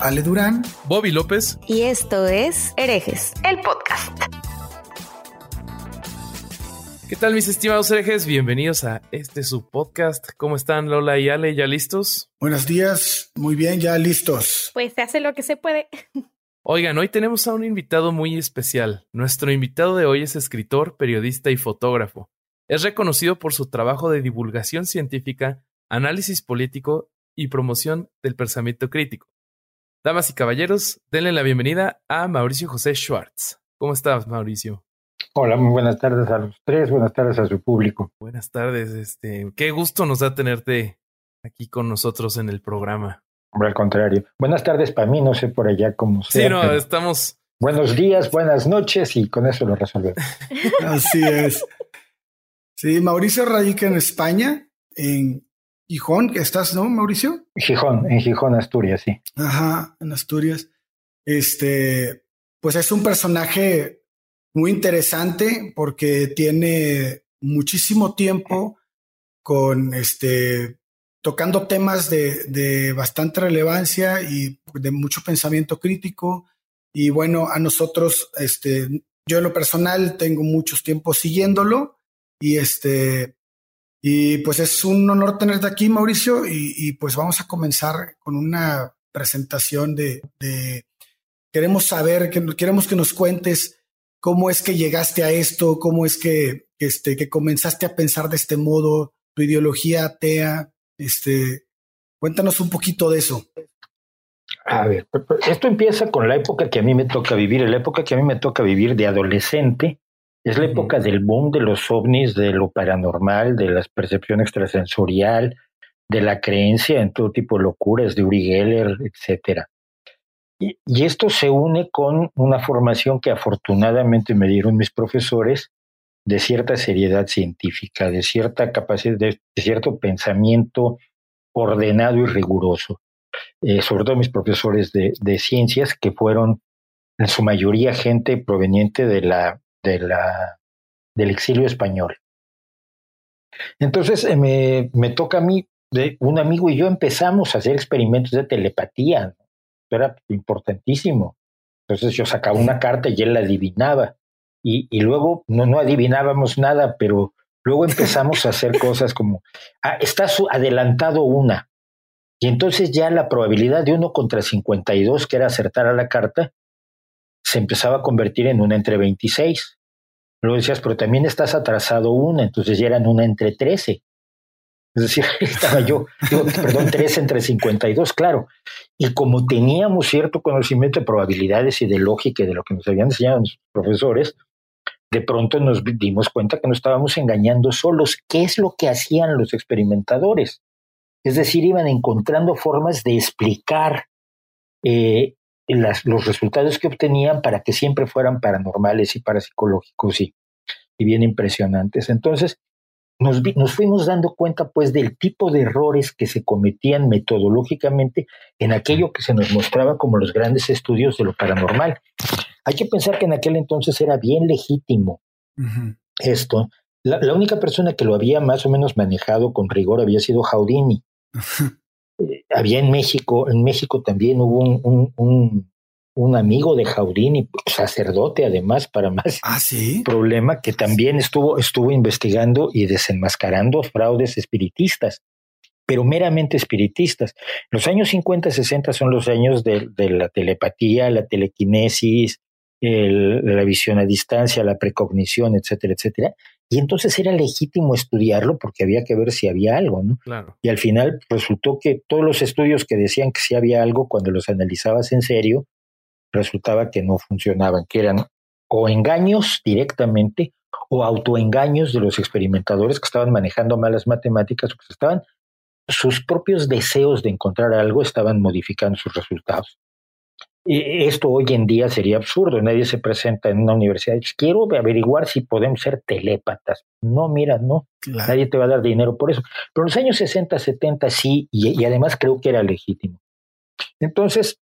Ale Durán, Bobby López. Y esto es Herejes, el podcast. ¿Qué tal mis estimados herejes? Bienvenidos a este su podcast. ¿Cómo están Lola y Ale? ¿Ya listos? Buenos días, muy bien, ya listos. Pues se hace lo que se puede. Oigan, hoy tenemos a un invitado muy especial. Nuestro invitado de hoy es escritor, periodista y fotógrafo. Es reconocido por su trabajo de divulgación científica, análisis político y promoción del pensamiento crítico. Damas y caballeros, denle la bienvenida a Mauricio José Schwartz. ¿Cómo estás, Mauricio? Hola, muy buenas tardes a los tres, buenas tardes a su público. Buenas tardes, este, qué gusto nos da tenerte aquí con nosotros en el programa. Hombre, al contrario. Buenas tardes para mí, no sé por allá cómo sea. Sí, no, estamos. Buenos días, buenas noches y con eso lo resolvemos. Así es. Sí, Mauricio radica en España, en Gijón, que estás, ¿no, Mauricio? Gijón, en Gijón, Asturias, sí. Ajá, en Asturias. Este, pues es un personaje muy interesante porque tiene muchísimo tiempo con este tocando temas de, de bastante relevancia y de mucho pensamiento crítico. Y bueno, a nosotros, este, yo en lo personal tengo muchos tiempos siguiéndolo y este, y pues es un honor tenerte aquí, Mauricio, y, pues vamos a comenzar con una presentación de, queremos saber, que, queremos que nos cuentes cómo es que llegaste a esto, cómo es que, este, que comenzaste a pensar de este modo, tu ideología atea, este, cuéntanos un poquito de eso. A ver, esto empieza con la época que a mí me toca vivir, la época que a mí me toca vivir de adolescente, es la época del boom de los ovnis, de lo paranormal, de la percepción extrasensorial, de la creencia en todo tipo de locuras, de Uri Geller, etc. Y, y, esto se une con una formación que afortunadamente me dieron mis profesores de cierta seriedad científica, de cierta capacidad, de, cierto pensamiento ordenado y riguroso. Eh, sobre todo mis profesores de, de ciencias, que fueron en su mayoría gente proveniente de la del exilio español. Entonces eh, me, toca a mí, de, un amigo y yo empezamos a hacer experimentos de telepatía. Era importantísimo. Entonces yo sacaba una carta y él la adivinaba. Y, luego no, no adivinábamos nada, pero luego empezamos a hacer cosas como, ah, está adelantado una. Y entonces ya la probabilidad de uno contra 52, que era acertar a la carta, se empezaba a convertir en una entre 26. Luego decías, pero también estás atrasado una, entonces ya eran una entre 13. Es decir, estaba yo, perdón, 3 entre 52, claro. Y como teníamos cierto conocimiento de probabilidades y de lógica y de lo que nos habían enseñado los profesores, de pronto nos dimos cuenta que nos estábamos engañando solos. ¿Qué es lo que hacían los experimentadores? Es decir, iban encontrando formas de explicar eh, los resultados que obtenían para que siempre fueran paranormales y parapsicológicos y, y bien impresionantes. Entonces, nos, nos, fuimos dando cuenta pues del tipo de errores que se cometían metodológicamente en aquello que se nos mostraba como los grandes estudios de lo paranormal. Hay que pensar que en aquel entonces era bien legítimo esto. La, la, única persona que lo había más o menos manejado con rigor había sido Houdini había en México, en México también hubo un, un, un, amigo de Jaudini, sacerdote además, para más ¿Ah, problema, que también estuvo, estuvo investigando y desenmascarando fraudes espiritistas, pero meramente espiritistas. Los años 50, 60 son los años de, de la telepatía, la telequinesis, el, la visión a distancia, la precognición, etcétera, etcétera. Y entonces era legítimo estudiarlo porque había que ver si había algo, ¿no? Claro. Y al final resultó que todos los estudios que decían que sí había algo, cuando los analizabas en serio, resultaba que no funcionaban, que eran o engaños directamente o autoengaños de los experimentadores que estaban manejando malas matemáticas o que estaban sus propios deseos de encontrar algo estaban modificando sus resultados. Esto hoy en día sería absurdo. Nadie se presenta en una universidad y dice, quiero averiguar si podemos ser telépatas. No, mira, no. Nadie te va a dar dinero por eso. Pero en los años 60, 70 sí, y, y además creo que era legítimo. Entonces,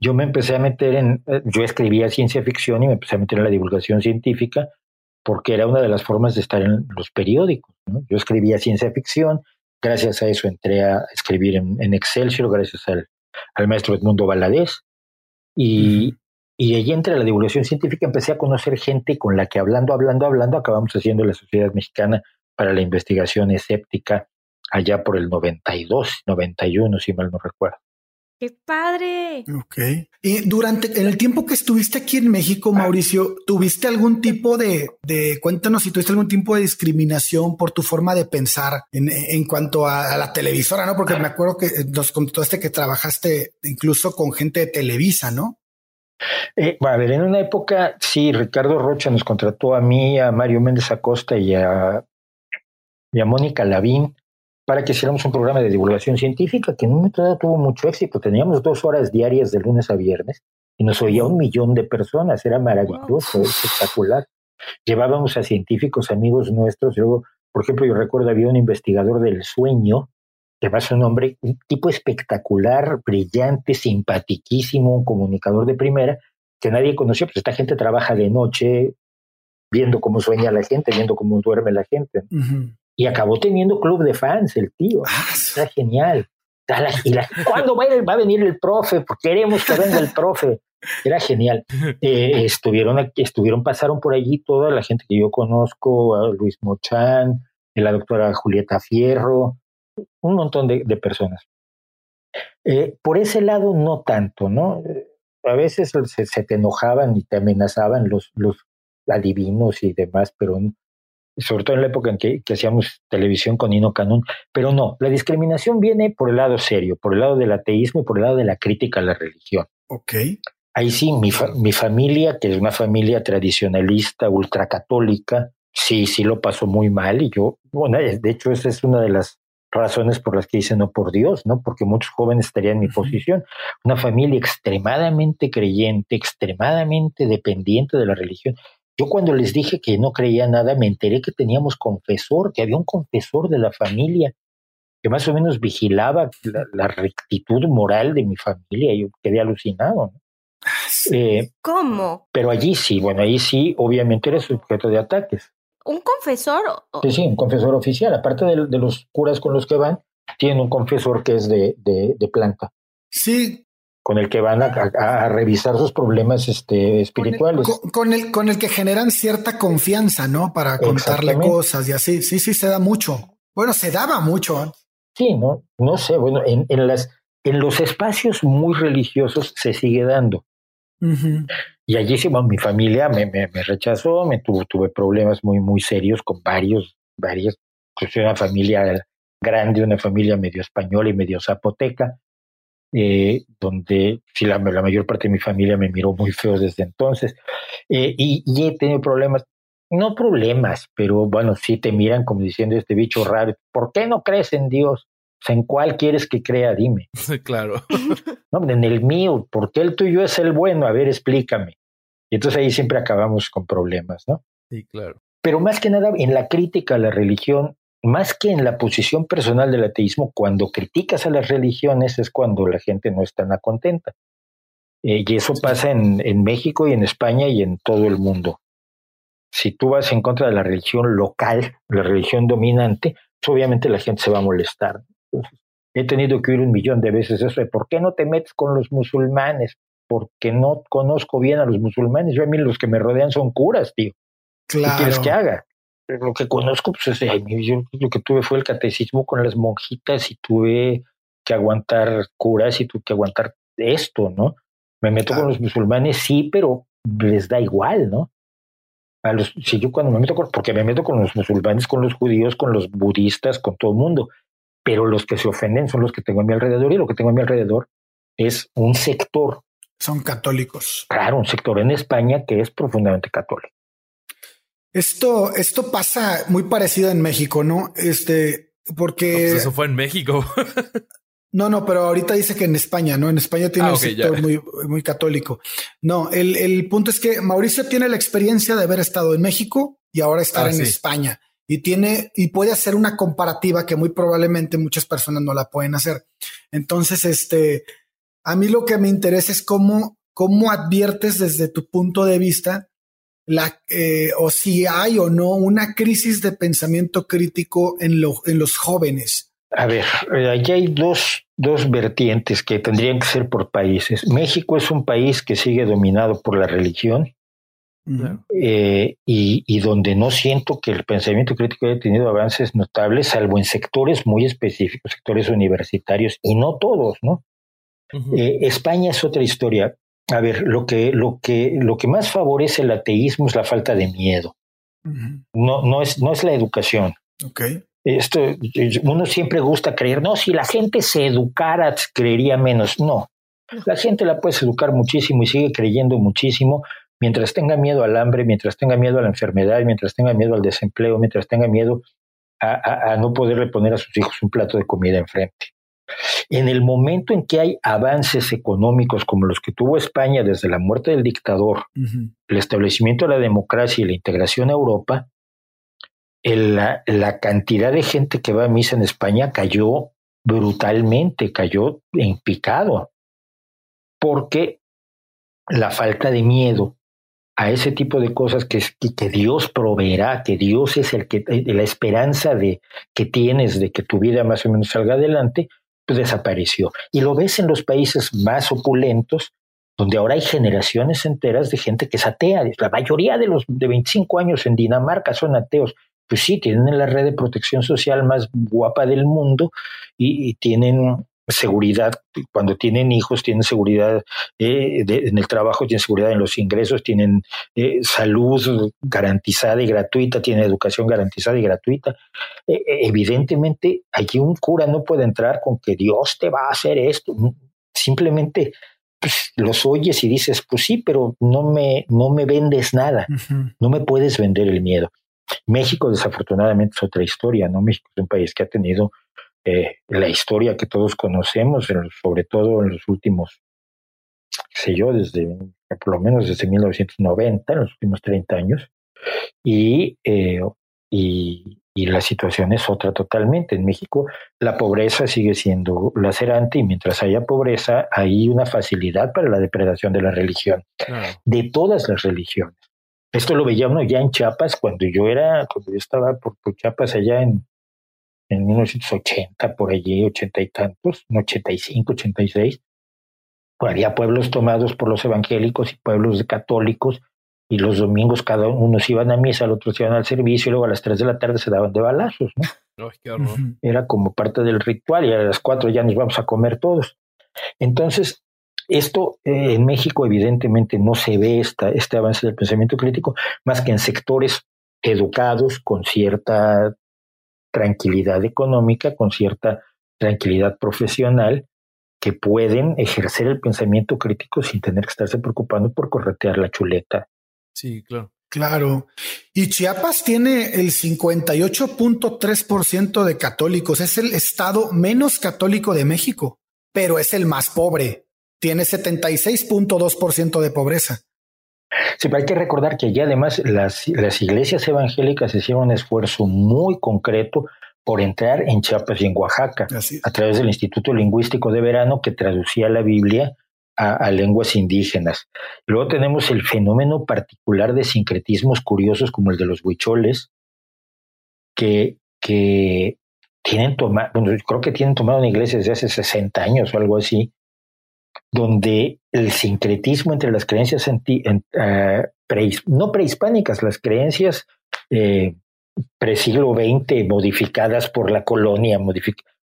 yo me empecé a meter en, eh, yo escribía ciencia ficción y me empecé a meter en la divulgación científica porque era una de las formas de estar en los periódicos. Yo escribía ciencia ficción, gracias a eso entré a escribir en, Excelsior, gracias al, al, maestro Edmundo Valadez. Y, y allí entre la divulgación científica empecé a conocer gente con la que hablando, hablando, hablando, acabamos haciendo la Sociedad Mexicana para la Investigación Escéptica allá por el 92, 91, si mal no recuerdo. ¡Qué padre! Ok. Y durante, en el tiempo que estuviste aquí en México, Mauricio, ¿tuviste algún tipo de, de cuéntanos si tuviste algún tipo de discriminación por tu forma de pensar en, en cuanto a, la televisora, ¿no? Porque me acuerdo que nos contaste que trabajaste incluso con gente de Televisa, ¿no? Eh, a ver, en una época, sí, Ricardo Rocha nos contrató a mí, a Mario Méndez Acosta y a, y a Mónica Lavín para que hiciéramos un programa de divulgación científica que en un momento dado tuvo mucho éxito. Teníamos dos horas diarias de lunes a viernes y nos oía un millón de personas. Era maravilloso, espectacular. Llevábamos a científicos amigos nuestros. Luego, por ejemplo, yo recuerdo había un investigador del sueño, que va su nombre, un tipo espectacular, brillante, simpatiquísimo, un comunicador de primera, que nadie conoció, pues esta gente trabaja de noche viendo cómo sueña la gente, viendo cómo duerme la gente y acabó teniendo club de fans el tío. Ah, Está genial. Y ¿Cuándo va a, venir el profe? Porque queremos que venga el profe. Era genial. Eh, estuvieron, estuvieron, pasaron por allí toda la gente que yo conozco, Luis Mochán, la doctora Julieta Fierro, un montón de, personas. Eh, por ese lado, no tanto, ¿no? A veces se, se, te enojaban y te amenazaban los, los adivinos y demás, pero sobre todo en la época en que, hacíamos televisión con Nino Canún, pero no, la discriminación viene por el lado serio, por el lado del ateísmo y por el lado de la crítica a la religión. Ok. Ahí sí, mi, mi familia, que es una familia tradicionalista, ultracatólica, sí, sí lo pasó muy mal y yo, bueno, de hecho esa es una de las razones por las que hice no por Dios, ¿no? Porque muchos jóvenes estarían en mi posición. Una familia extremadamente creyente, extremadamente dependiente de la religión. Yo cuando les dije que no creía nada, me enteré que teníamos confesor, que había un confesor de la familia que más o menos vigilaba la, rectitud moral de mi familia. Yo quedé alucinado. Ah, eh, ¿Cómo? Pero allí sí, bueno, ahí sí, obviamente eres sujeto de ataques. ¿Un confesor? Sí, sí, un confesor oficial. Aparte de, los curas con los que van, tiene un confesor que es de, de planta. Sí, con el que van a, revisar sus problemas este, espirituales. Con el, con el, que generan cierta confianza, ¿no? Para contarle cosas y así. Sí, sí, se da mucho. Bueno, se daba mucho. Sí, no, no sé. Bueno, en, en las, en los espacios muy religiosos se sigue dando. Y allí sí, mi familia me, me, rechazó, me tuvo, tuve problemas muy, muy serios con varios, varios. Pues una familia grande, una familia medio española y medio zapoteca eh, donde si la, la, mayor parte de mi familia me miró muy feo desde entonces. Eh, y, he tenido problemas, no problemas, pero bueno, sí te miran como diciendo este bicho raro, ¿por qué no crees en Dios? ¿en cuál quieres que crea? Dime. claro. no, en el mío, ¿por qué el tuyo es el bueno? A ver, explícame. Y entonces ahí siempre acabamos con problemas, ¿no? Sí, claro. Pero más que nada, en la crítica a la religión, más que en la posición personal del ateísmo, cuando criticas a las religiones es cuando la gente no está nada contenta. Eh, y eso pasa en, en, México y en España y en todo el mundo. Si tú vas en contra de la religión local, la religión dominante, pues obviamente la gente se va a molestar. he tenido que oír un millón de veces eso de ¿por qué no te metes con los musulmanes? Porque no conozco bien a los musulmanes. Yo a mí los que me rodean son curas, tío. Claro. ¿Qué quieres que haga? Lo que conozco, pues yo lo que tuve fue el catecismo con las monjitas y tuve que aguantar curas y tuve que aguantar esto, ¿no? Me meto con los musulmanes, sí, pero les da igual, ¿no? A los, si yo cuando me meto con, porque me meto con los musulmanes, con los judíos, con los budistas, con todo el mundo, pero los que se ofenden son los que tengo a mi alrededor y lo que tengo a mi alrededor es un sector. Son católicos. Claro, un sector en España que es profundamente católico. Esto, esto pasa muy parecido en México, ¿no? Este, porque... eso fue en México. No, no, pero ahorita dice que en España, ¿no? En España tiene ah, un sector muy, muy católico. No, el, el, punto es que Mauricio tiene la experiencia de haber estado en México y ahora estar ah, en España. Y tiene, y puede hacer una comparativa que muy probablemente muchas personas no la pueden hacer. Entonces, este, a mí lo que me interesa es cómo, cómo adviertes desde tu punto de vista la, eh, o si hay o no una crisis de pensamiento crítico en, lo, en los jóvenes a ver, eh, aquí hay dos, dos vertientes que tendrían que ser por países. México es un país que sigue dominado por la religión eh, y, y, donde no siento que el pensamiento crítico haya tenido avances notables, salvo en sectores muy específicos, sectores universitarios, y no todos, ¿no? Eh, España es otra historia. A ver, lo que, lo, que, lo que más favorece el ateísmo es la falta de miedo. no, no, es, no es la educación. Okay esto, uno siempre gusta creer, no, si la gente se educara, creería menos. No, la gente la puedes educar muchísimo y sigue creyendo muchísimo mientras tenga miedo al hambre, mientras tenga miedo a la enfermedad, mientras tenga miedo al desempleo, mientras tenga miedo a, a no poderle poner a sus hijos un plato de comida enfrente. En el momento en que hay avances económicos como los que tuvo España desde la muerte del dictador, el establecimiento de la democracia y la integración a Europa, la, la, cantidad de gente que va a misa en España cayó brutalmente, cayó en picado, porque la falta de miedo a ese tipo de cosas que, que Dios proveerá, que Dios es el que, eh, la esperanza de que tienes de que tu vida más o menos salga adelante, desapareció. Y lo ves en los países más opulentos, donde ahora hay generaciones enteras de gente que es atea. La mayoría de los de 25 años en Dinamarca son ateos pues sí, tienen la red de protección social más guapa del mundo y, tienen seguridad, cuando tienen hijos, tienen seguridad eh, en el trabajo, tienen seguridad en los ingresos, tienen eh, salud garantizada y gratuita, tienen educación garantizada y gratuita. Eh, evidentemente, aquí un cura no puede entrar con que Dios te va a hacer esto. Simplemente pues, los oyes y dices, pues sí, pero no me, no me vendes nada, no me puedes vender el miedo. México desafortunadamente es otra historia, ¿no? México es un país que ha tenido eh, la historia que todos conocemos, sobre todo en los últimos, sé yo, desde, por lo menos desde 1990, en los últimos 30 años, y, eh, y, y la situación es otra totalmente. En México la pobreza sigue siendo lacerante y mientras haya pobreza hay una facilidad para la depredación de la religión, de todas las religiones. Esto lo veía uno ya en Chiapas cuando yo era, cuando yo estaba por, Chiapas allá en, en 1980, por allí, ochenta y tantos, 85, 86. Pues había pueblos tomados por los evangélicos y pueblos de católicos, y los domingos cada uno se iban a misa, los otros iban al servicio, y luego a las 3 de la tarde se daban de balazos, ¿no? Era como parte del ritual, y a las 4 ya nos vamos a comer todos. Entonces, esto eh, en México evidentemente no se ve esta, este avance del pensamiento crítico más que en sectores educados con cierta tranquilidad económica, con cierta tranquilidad profesional, que pueden ejercer el pensamiento crítico sin tener que estarse preocupando por corretear la chuleta. Sí, claro. Claro. Y Chiapas tiene el 58.3% de católicos. Es el estado menos católico de México, pero es el más pobre tiene 76.2% de pobreza. Sí, pero hay que recordar que allá además las, las iglesias evangélicas hicieron un esfuerzo muy concreto por entrar en Chiapas y en Oaxaca a través del Instituto Lingüístico de Verano que traducía la Biblia a, lenguas indígenas. Luego tenemos el fenómeno particular de sincretismos curiosos como el de los huicholes, que, que tienen tomado, bueno, creo que tienen tomado una iglesia desde hace 60 años o algo así, donde el sincretismo entre las creencias eh, no prehispánicas, las creencias eh, pre-siglo XX modificadas por la colonia,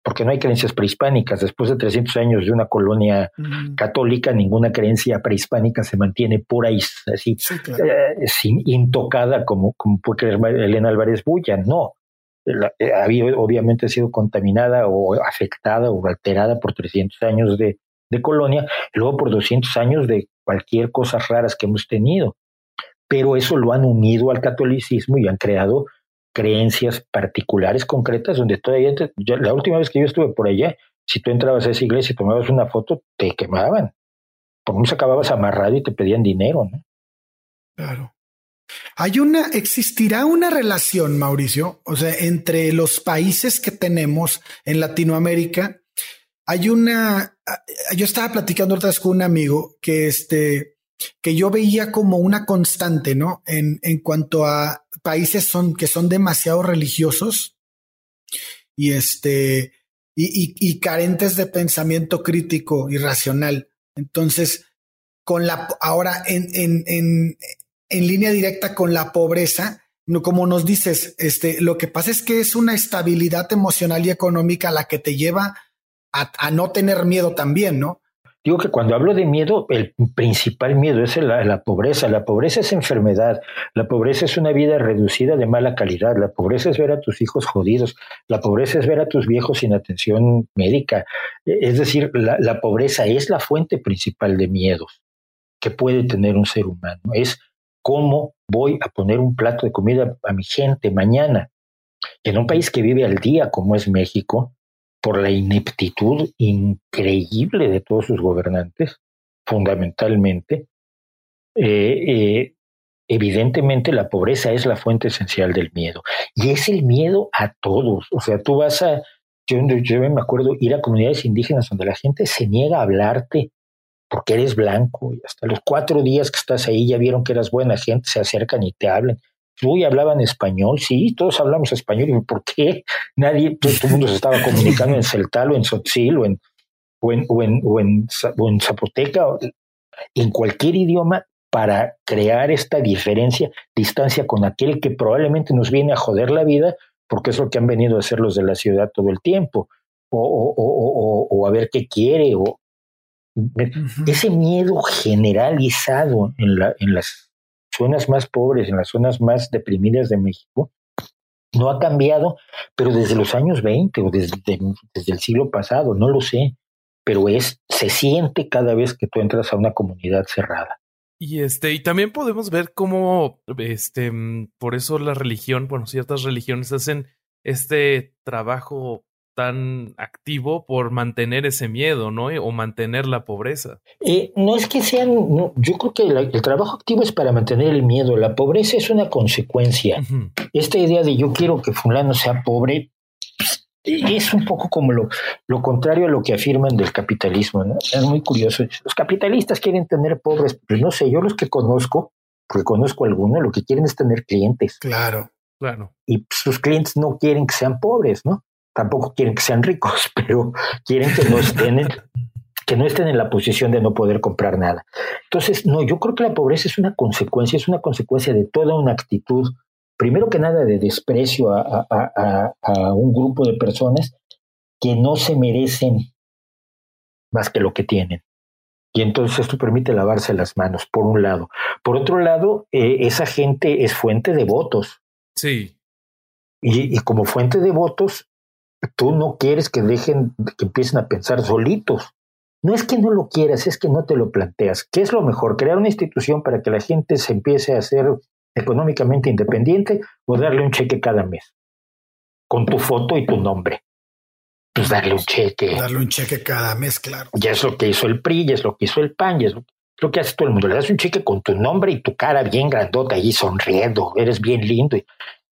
porque no hay creencias prehispánicas. Después de 300 años de una colonia católica, ninguna creencia prehispánica se mantiene pura y así, eh, intocada como, como puede creer Elena Álvarez Bulla. No, había obviamente sido contaminada o afectada o alterada por 300 años de, de colonia, luego por 200 años de cualquier cosas raras que hemos tenido. Pero eso lo han unido al catolicismo y han creado creencias particulares, concretas, donde todavía, la última vez que yo estuve por allá, si tú entrabas a esa iglesia y tomabas una foto, te quemaban. Por menos acababas amarrado y te pedían dinero, ¿no? Claro. Hay una, existirá una relación, Mauricio, o sea, entre los países que tenemos en Latinoamérica. Hay una, yo estaba platicando otra vez con un amigo que este, que yo veía como una constante, ¿no? En, en cuanto a países son, que son demasiado religiosos y este, y, y, carentes de pensamiento crítico y racional. Entonces, con la, ahora en, en, en, en línea directa con la pobreza, como nos dices, este, lo que pasa es que es una estabilidad emocional y económica la que te lleva a, no tener miedo también, ¿no? Digo que cuando hablo de miedo, el principal miedo es la, pobreza. La pobreza es enfermedad. La pobreza es una vida reducida de mala calidad. La pobreza es ver a tus hijos jodidos. La pobreza es ver a tus viejos sin atención médica. Es decir, la, la pobreza es la fuente principal de miedos que puede tener un ser humano. Es cómo voy a poner un plato de comida a mi gente mañana. En un país que vive al día como es México, por la ineptitud increíble de todos sus gobernantes, fundamentalmente, eh, eh, evidentemente la pobreza es la fuente esencial del miedo. Y es el miedo a todos. O sea, tú vas a, yo, yo me acuerdo ir a comunidades indígenas donde la gente se niega a hablarte porque eres blanco y hasta los cuatro días que estás ahí ya vieron que eras buena gente, se acercan y te hablan. Uy, hablaban español, sí, todos hablamos español. ¿Y por qué nadie, todo, el mundo se estaba comunicando en celtal o en sotzil o en, o en, o en, o en, o en zapoteca, en cualquier idioma para crear esta diferencia, distancia con aquel que probablemente nos viene a joder la vida, porque es lo que han venido a hacer los de la ciudad todo el tiempo, o, o, o, o a ver qué quiere, o ese miedo generalizado en, la, en las zonas más pobres, en las zonas más deprimidas de México, no ha cambiado, pero desde los años 20 o desde, desde el siglo pasado, no lo sé, pero es, se siente cada vez que tú entras a una comunidad cerrada. Y este, y también podemos ver cómo, este, mm, por eso la religión, bueno, ciertas religiones hacen este trabajo tan activo por mantener ese miedo, ¿no? O mantener la pobreza. Eh, no es que sean, yo creo que el trabajo activo es para mantener el miedo, la pobreza es una consecuencia. Esta idea de yo quiero que fulano sea pobre es un poco como lo, lo contrario a lo que afirman del capitalismo, ¿no? Es muy curioso. Los capitalistas quieren tener pobres, pero no sé, yo los que conozco, porque conozco algunos, lo que quieren es tener clientes. Claro. Claro. Y sus clientes no quieren que sean pobres, ¿no? Tampoco quieren que sean ricos, pero quieren que no estén en, que no estén en la posición de no poder comprar nada. Entonces, no, yo creo que la pobreza es una consecuencia, es una consecuencia de toda una actitud, primero que nada de desprecio a, a un grupo de personas que no se merecen más que lo que tienen. Y entonces esto permite lavarse las manos, por un lado. Por otro lado, eh, esa gente es fuente de votos. Sí. Y, y, como fuente de votos, tú no quieres que dejen, que empiecen a pensar solitos. No es que no lo quieras, es que no te lo planteas. ¿Qué es lo mejor? ¿Crear una institución para que la gente se empiece a ser económicamente independiente o darle un cheque cada mes? Con tu foto y tu nombre. Pues darle un cheque. Darle un cheque cada mes, claro. Ya es lo que hizo el PRI, ya es lo que hizo el PAN, ya es lo, que hace todo el mundo. Le das un cheque con tu nombre y tu cara bien grandota ahí sonriendo. Eres bien lindo. Y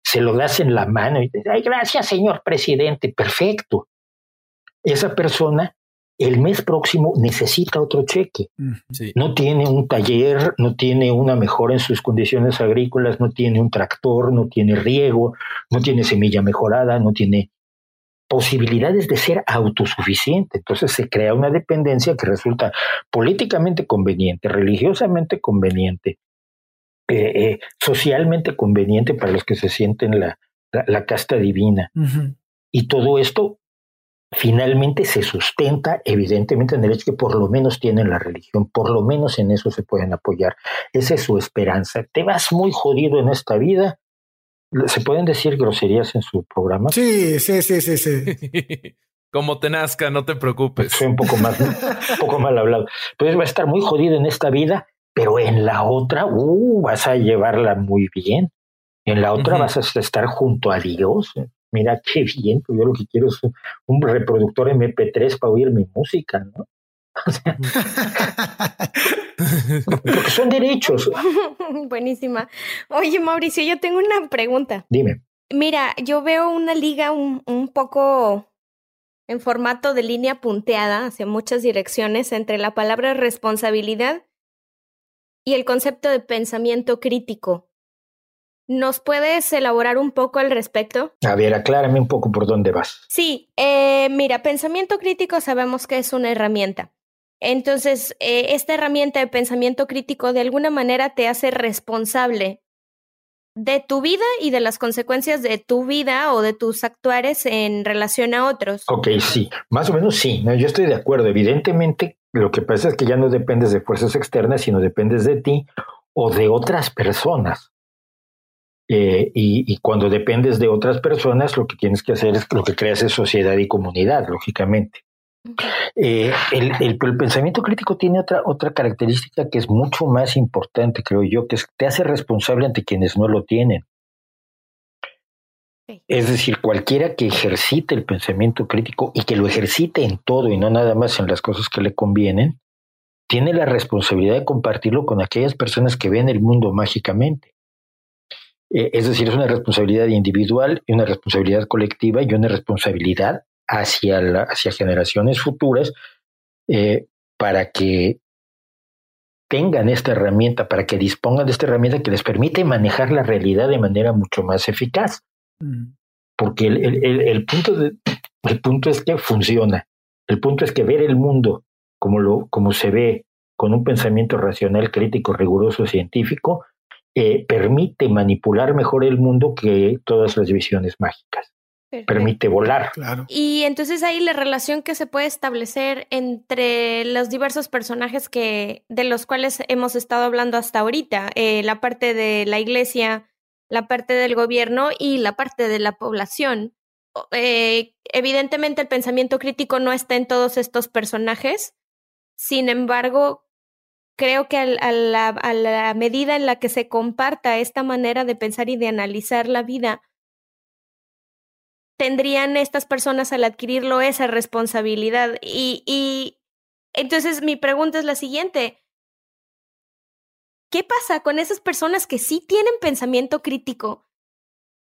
se lo das en la mano y dices, ay, gracias, señor presidente, perfecto. Esa persona el mes próximo necesita otro cheque. No tiene un taller, no tiene una mejora en sus condiciones agrícolas, no tiene un tractor, no tiene riego, no tiene semilla mejorada, no tiene posibilidades de ser autosuficiente. Entonces se crea una dependencia que resulta políticamente conveniente, religiosamente conveniente, eh, eh, socialmente conveniente para los que se sienten la, la, casta divina. Y todo esto finalmente se sustenta evidentemente en el hecho que por lo menos tienen la religión, por lo menos en eso se pueden apoyar. Esa es su esperanza. Te vas muy jodido en esta vida. ¿Se pueden decir groserías en su programa? Sí, sí, sí, sí, sí. Como te nazca, no te preocupes. Soy un poco más, un poco mal hablado. Pues va a estar muy jodido en esta vida pero en la otra, uh, vas a llevarla muy bien. En la otra vas a estar junto a Dios. Mira qué bien, pues yo lo que quiero es un reproductor MP3 para oír mi música, ¿no? porque son derechos. Buenísima. Oye, Mauricio, yo tengo una pregunta. Dime. Mira, yo veo una liga un, un poco en formato de línea punteada hacia muchas direcciones entre la palabra responsabilidad y el concepto de pensamiento crítico. ¿Nos puedes elaborar un poco al respecto? A ver, aclárame un poco por dónde vas. Sí, eh, mira, pensamiento crítico sabemos que es una herramienta. Entonces, eh, esta herramienta de pensamiento crítico de alguna manera te hace responsable de tu vida y de las consecuencias de tu vida o de tus actuares en relación a otros. Ok, sí, más o menos sí, no, yo estoy de acuerdo. Evidentemente, lo que pasa es que ya no dependes de fuerzas externas, sino dependes de ti o de otras personas. Eh, y, y, cuando dependes de otras personas, lo que tienes que hacer es lo que creas es sociedad y comunidad, lógicamente. Eh, el, el, el, pensamiento crítico tiene otra, otra característica que es mucho más importante, creo yo, que es que te hace responsable ante quienes no lo tienen. Es decir, cualquiera que ejercite el pensamiento crítico y que lo ejercite en todo y no nada más en las cosas que le convienen, tiene la responsabilidad de compartirlo con aquellas personas que ven el mundo mágicamente. Eh, es decir, es una responsabilidad individual y una responsabilidad colectiva y una responsabilidad hacia, la, hacia generaciones futuras eh, para que tengan esta herramienta, para que dispongan de esta herramienta que les permite manejar la realidad de manera mucho más eficaz. Porque el, el, el, punto de, el punto es que funciona. El punto es que ver el mundo como, lo, como se ve, con un pensamiento racional, crítico, riguroso, científico, eh, permite manipular mejor el mundo que todas las visiones mágicas permite volar. Claro. Y entonces ahí la relación que se puede establecer entre los diversos personajes que de los cuales hemos estado hablando hasta ahorita, eh, la parte de la iglesia, la parte del gobierno y la parte de la población. Eh, evidentemente el pensamiento crítico no está en todos estos personajes, sin embargo, creo que a la, medida en la que se comparta esta manera de pensar y de analizar la vida, tendrían estas personas al adquirirlo esa responsabilidad. Y entonces mi pregunta es la siguiente. ¿Qué pasa con esas personas que sí tienen pensamiento crítico?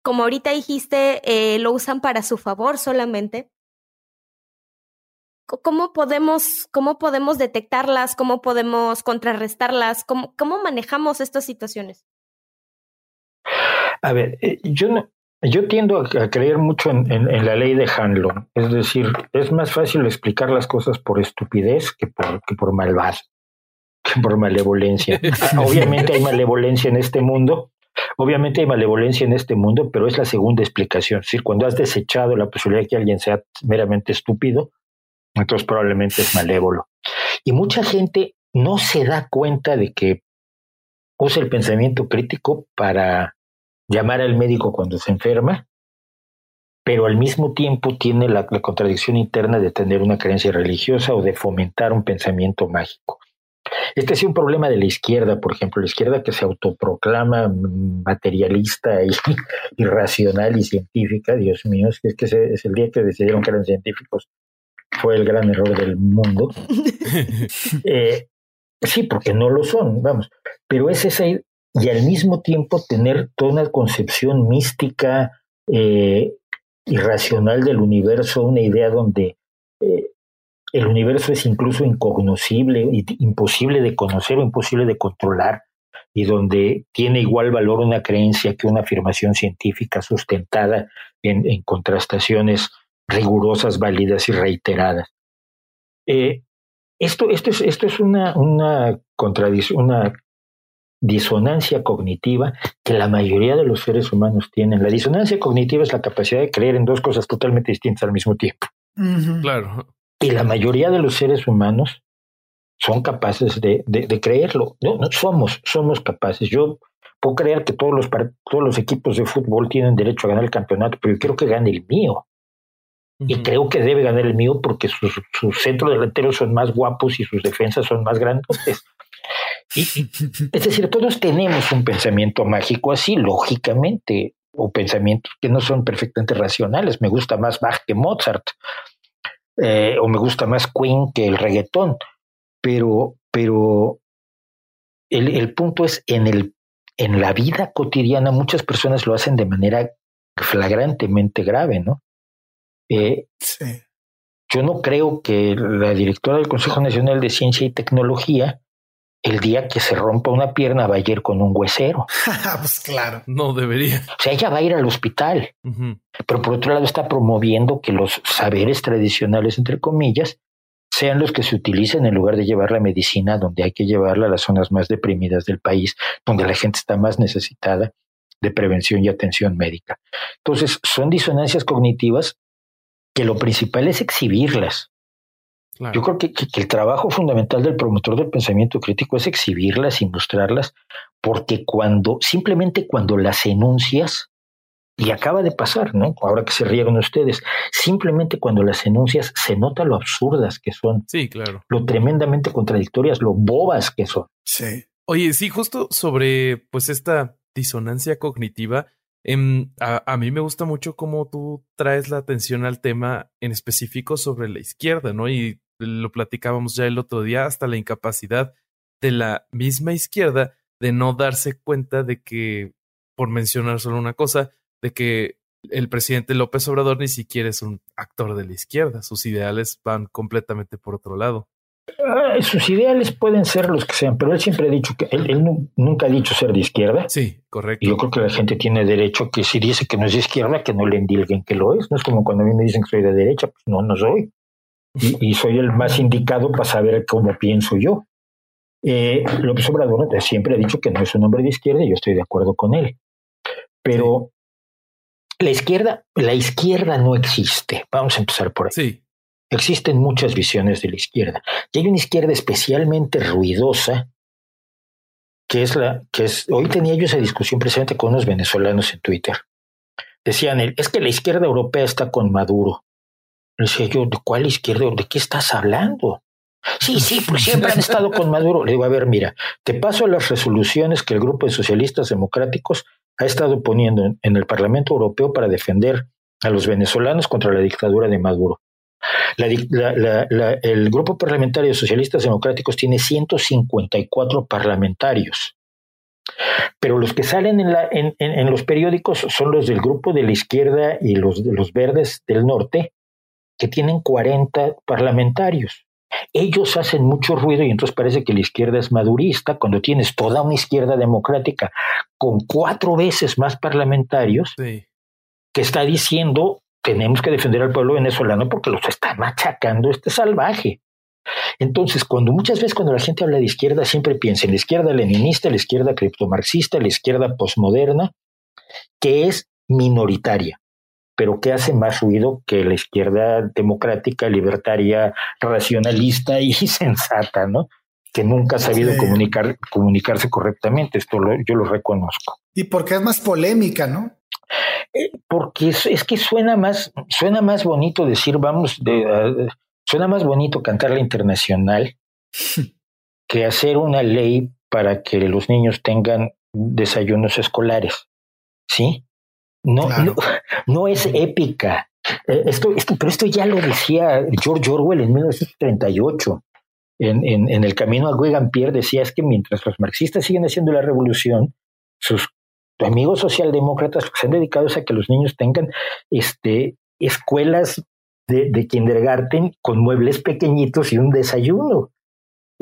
Como ahorita dijiste, eh, lo usan para su favor solamente. ¿Cómo podemos, cómo podemos detectarlas? ¿Cómo podemos contrarrestarlas? ¿Cómo, cómo manejamos estas situaciones? A ver, eh, yo yo tiendo a, creer mucho en, la ley de Hanlon, es decir, es más fácil explicar las cosas por estupidez que por, que por maldad, que por malevolencia. Obviamente hay malevolencia en este mundo, obviamente hay malevolencia en este mundo, pero es la segunda explicación. Decir, cuando has desechado la posibilidad de que alguien sea meramente estúpido, entonces probablemente es malévolo. Y mucha gente no se da cuenta de que usa el pensamiento crítico para llamar al médico cuando se enferma, pero al mismo tiempo tiene la, contradicción interna de tener una creencia religiosa o de fomentar un pensamiento mágico. Este es un problema de la izquierda, por ejemplo, la izquierda que se autoproclama materialista y irracional y científica, Dios mío, es que, es, que es el día que decidieron que eran científicos, fue el gran error del mundo. eh, sí, porque no lo son, vamos, pero es esa, y al mismo tiempo tener toda una concepción mística, eh, irracional del universo, una idea donde eh, el universo es incluso incognoscible, imposible de conocer o imposible de controlar, y donde tiene igual valor una creencia que una afirmación científica sustentada en, en contrastaciones rigurosas, válidas y reiteradas. Eh, esto, esto, es, esto es una, una contradicción, una disonancia cognitiva que la mayoría de los seres humanos tienen. La disonancia cognitiva es la capacidad de creer en dos cosas totalmente distintas al mismo tiempo. Claro. Y la mayoría de los seres humanos son capaces de, de, creerlo. No, no, somos, somos capaces. Yo puedo creer que todos los, todos los equipos de fútbol tienen derecho a ganar el campeonato, pero yo quiero que gane el mío. Y creo que debe ganar el mío porque sus, sus centros delanteros son más guapos y sus defensas son más grandes. es decir, todos tenemos un pensamiento mágico así, lógicamente, o pensamientos que no son perfectamente racionales. Me gusta más Bach que Mozart, eh, o me gusta más Queen que el reggaetón, pero, pero el, el punto es en el en la vida cotidiana muchas personas lo hacen de manera flagrantemente grave, ¿no? Eh, sí. Yo no creo que la directora del Consejo Nacional de Ciencia y Tecnología, el día que se rompa una pierna, va a ir con un huesero. pues claro. No debería. O sea, ella va a ir al hospital. Pero por otro lado está promoviendo que los saberes tradicionales, entre comillas, sean los que se utilicen en lugar de llevar la medicina donde hay que llevarla a las zonas más deprimidas del país, donde la gente está más necesitada de prevención y atención médica. Entonces, son disonancias cognitivas que lo principal es exhibirlas. Yo creo que, el trabajo fundamental del promotor del pensamiento crítico es exhibirlas y mostrarlas, porque cuando, simplemente cuando las enuncias, y acaba de pasar, ¿no? Ahora que se riegan ustedes, simplemente cuando las enuncias se nota lo absurdas que son. Sí, claro. Lo tremendamente contradictorias, lo bobas que son. Sí. Oye, sí, justo sobre pues esta disonancia cognitiva, Em, a, mí me gusta mucho cómo tú traes la atención al tema en específico sobre la izquierda, ¿no? Y lo platicábamos ya el otro día, hasta la incapacidad de la misma izquierda de no darse cuenta de que, por mencionar solo una cosa, de que el presidente López Obrador ni siquiera es un actor de la izquierda, sus ideales van completamente por otro lado. Ah, sus ideales pueden ser los que sean, pero él siempre ha dicho que él, nunca ha dicho ser de izquierda. Sí, correcto. Y yo creo que la gente tiene derecho que si dice que no es de izquierda, que no le endilguen que lo es. No es como cuando a mí me dicen que soy de derecha, pues no, no soy. Y, soy el más indicado para saber cómo pienso yo. Eh, López Obrador siempre ha dicho que no es un hombre de izquierda y yo estoy de acuerdo con él. Pero la izquierda, la izquierda no existe. Vamos a empezar por ahí. Sí. Existen muchas visiones de la izquierda y hay una izquierda especialmente ruidosa que es la que es hoy tenía yo esa discusión precisamente con unos venezolanos en Twitter. Decían, es que la izquierda europea está con Maduro. Le decía yo, ¿de cuál izquierda? ¿De qué estás hablando? Sí, sí, pues siempre han estado con Maduro. Le digo, a ver, mira, te paso las resoluciones que el grupo de socialistas democráticos ha estado poniendo en el Parlamento Europeo para defender a los venezolanos contra la dictadura de Maduro el Grupo Parlamentario de Socialistas Democráticos tiene 154 parlamentarios, pero los que salen en, los periódicos son los del Grupo de la Izquierda y los de los Verdes del Norte, que tienen 40 parlamentarios. Ellos hacen mucho ruido y entonces parece que la izquierda es madurista cuando tienes toda una izquierda democrática con cuatro veces más parlamentarios que está diciendo tenemos que defender al pueblo venezolano porque los está machacando este salvaje. Entonces, cuando muchas veces cuando la gente habla de izquierda, siempre piensa en la izquierda leninista, la izquierda criptomarxista, la izquierda posmoderna, que es minoritaria, pero que hace más ruido que la izquierda democrática, libertaria, racionalista y sensata, ¿no? que nunca ha sabido comunicar, comunicarse correctamente. Esto yo lo reconozco. Y porque es más polémica, ¿no? Eh, porque es, que suena más, suena más bonito decir, vamos, de, suena más bonito cantar la internacional que hacer una ley para que los niños tengan desayunos escolares. ¿Sí? No, no, es épica. Eh, esto, esto, pero esto ya lo decía George Orwell en 1938. En, en, en el camino a Guegan-Pierre decía es que mientras los marxistas siguen haciendo la revolución, sus amigos socialdemócratas se han dedicado a que los niños tengan este, escuelas de, de kindergarten con muebles pequeñitos y un desayuno.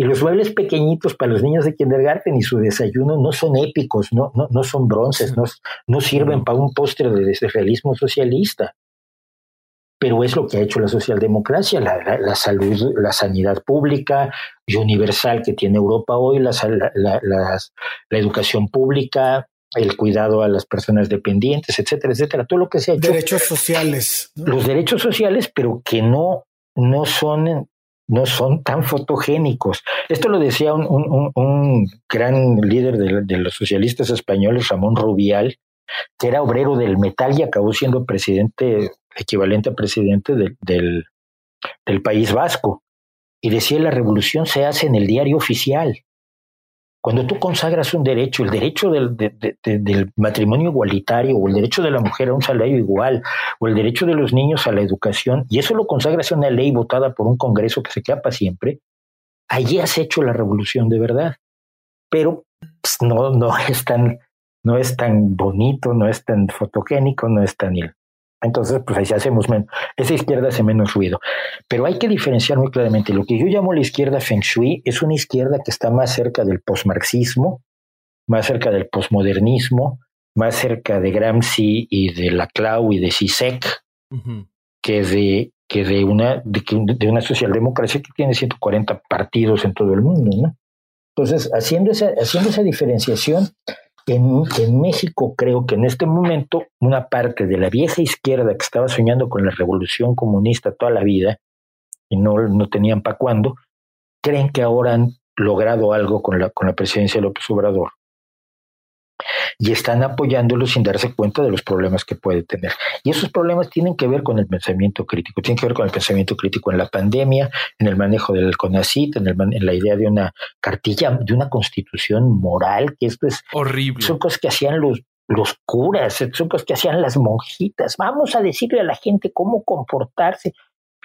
Y los muebles pequeñitos para los niños de kindergarten y su desayuno no son épicos, no, no, no son bronces, no, no sirven para un postre de, realismo socialista. Pero es lo que ha hecho la socialdemocracia, la, la, salud, la sanidad pública y universal que tiene Europa hoy, la, la, la educación pública, el cuidado a las personas dependientes, etcétera, etcétera, todo lo que se ha hecho. Derechos sociales. Los derechos sociales, pero que no, no son no son tan fotogénicos. Esto lo decía un, un, un gran líder de, los socialistas españoles, Ramón Rubial, que era obrero del metal y acabó siendo presidente, equivalente a presidente del, del País Vasco. Y decía, la revolución se hace en el diario oficial. Cuando tú consagras un derecho, el derecho del, matrimonio igualitario o el derecho de la mujer a un salario igual o el derecho de los niños a la educación, y eso lo consagras en una ley votada por un Congreso que se queda para siempre, allí has hecho la revolución de verdad. Pero pues, no, no, es tan, no es tan bonito, no es tan fotogénico, no es tan entonces, pues ahí se hacemos menos, esa izquierda hace menos ruido. Pero hay que diferenciar muy claramente. Lo que yo llamo la izquierda Feng Shui es una izquierda que está más cerca del posmarxismo, más cerca del posmodernismo, más cerca de Gramsci y de Laclau y de Zizek, que de que de una de, de, una socialdemocracia que tiene 140 partidos en todo el mundo, ¿no? Entonces, haciendo esa, haciendo esa diferenciación, en, México creo que en este momento una parte de la vieja izquierda que estaba soñando con la revolución comunista toda la vida y no, no tenían para cuándo, creen que ahora han logrado algo con la, con la presidencia de López Obrador y están apoyándolo sin darse cuenta de los problemas que puede tener. Y esos problemas tienen que ver con el pensamiento crítico, tienen que ver con el pensamiento crítico en la pandemia, en el manejo del CONACIT, en, en la idea de una cartilla, de una constitución moral, que esto es horrible. Son cosas que hacían los, los curas, son cosas que hacían las monjitas. Vamos a decirle a la gente cómo comportarse.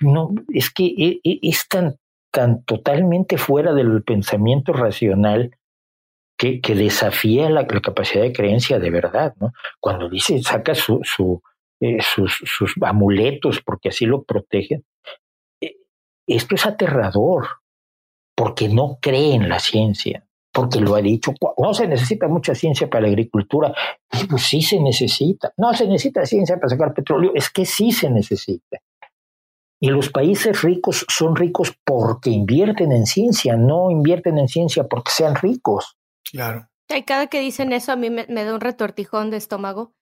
No, es que e, e, es tan, tan totalmente fuera del pensamiento racional que, desafía la, capacidad de creencia de verdad, ¿no? Cuando dice, saca su, eh, sus, amuletos porque así lo protegen, eh, esto es aterrador, porque no cree en la ciencia, porque lo ha dicho, no se necesita mucha ciencia para la agricultura, pues sí se necesita, no se necesita ciencia para sacar petróleo, es que sí se necesita. Y los países ricos son ricos porque invierten en ciencia, no invierten en ciencia porque sean ricos. Claro. Y cada que dicen eso a mí me, da un retortijón de estómago.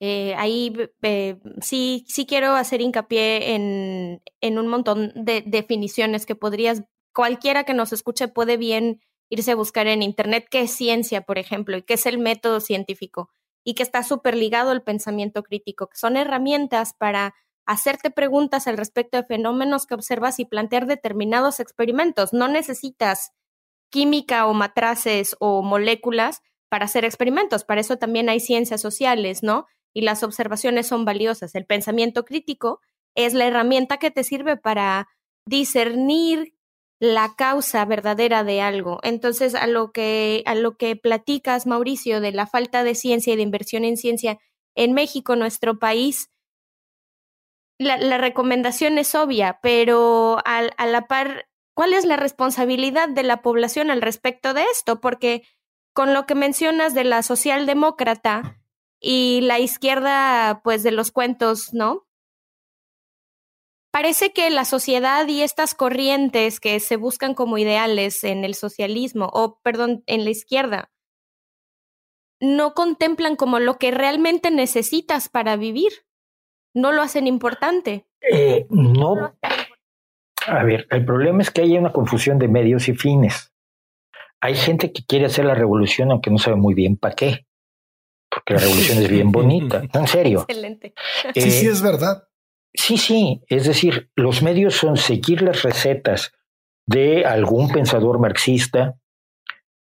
Eh, ahí eh, sí, sí quiero hacer hincapié en, en un montón de definiciones que podrías, cualquiera que nos escuche puede bien irse a buscar en Internet qué es ciencia, por ejemplo, y qué es el método científico, y que está súper ligado al pensamiento crítico, que son herramientas para hacerte preguntas al respecto de fenómenos que observas y plantear determinados experimentos. No necesitas química o matraces o moléculas para hacer experimentos. Para eso también hay ciencias sociales, ¿no? Y las observaciones son valiosas. El pensamiento crítico es la herramienta que te sirve para discernir la causa verdadera de algo. Entonces, a lo que a lo que platicas, Mauricio, de la falta de ciencia y de inversión en ciencia en México, nuestro país, la, la recomendación es obvia, pero a la par ¿Cuál es la responsabilidad de la población al respecto de esto? Porque con lo que mencionas de la socialdemócrata y la izquierda, pues de los cuentos, ¿no? Parece que la sociedad y estas corrientes que se buscan como ideales en el socialismo, o perdón, en la izquierda, no contemplan como lo que realmente necesitas para vivir. No lo hacen importante. Eh, no, a ver, el problema es que hay una confusión de medios y fines. Hay gente que quiere hacer la revolución aunque no sabe muy bien para qué, porque la revolución es bien bonita, en serio. Excelente. sí, sí, es verdad. Sí, sí, es decir, los medios son seguir las recetas de algún pensador marxista,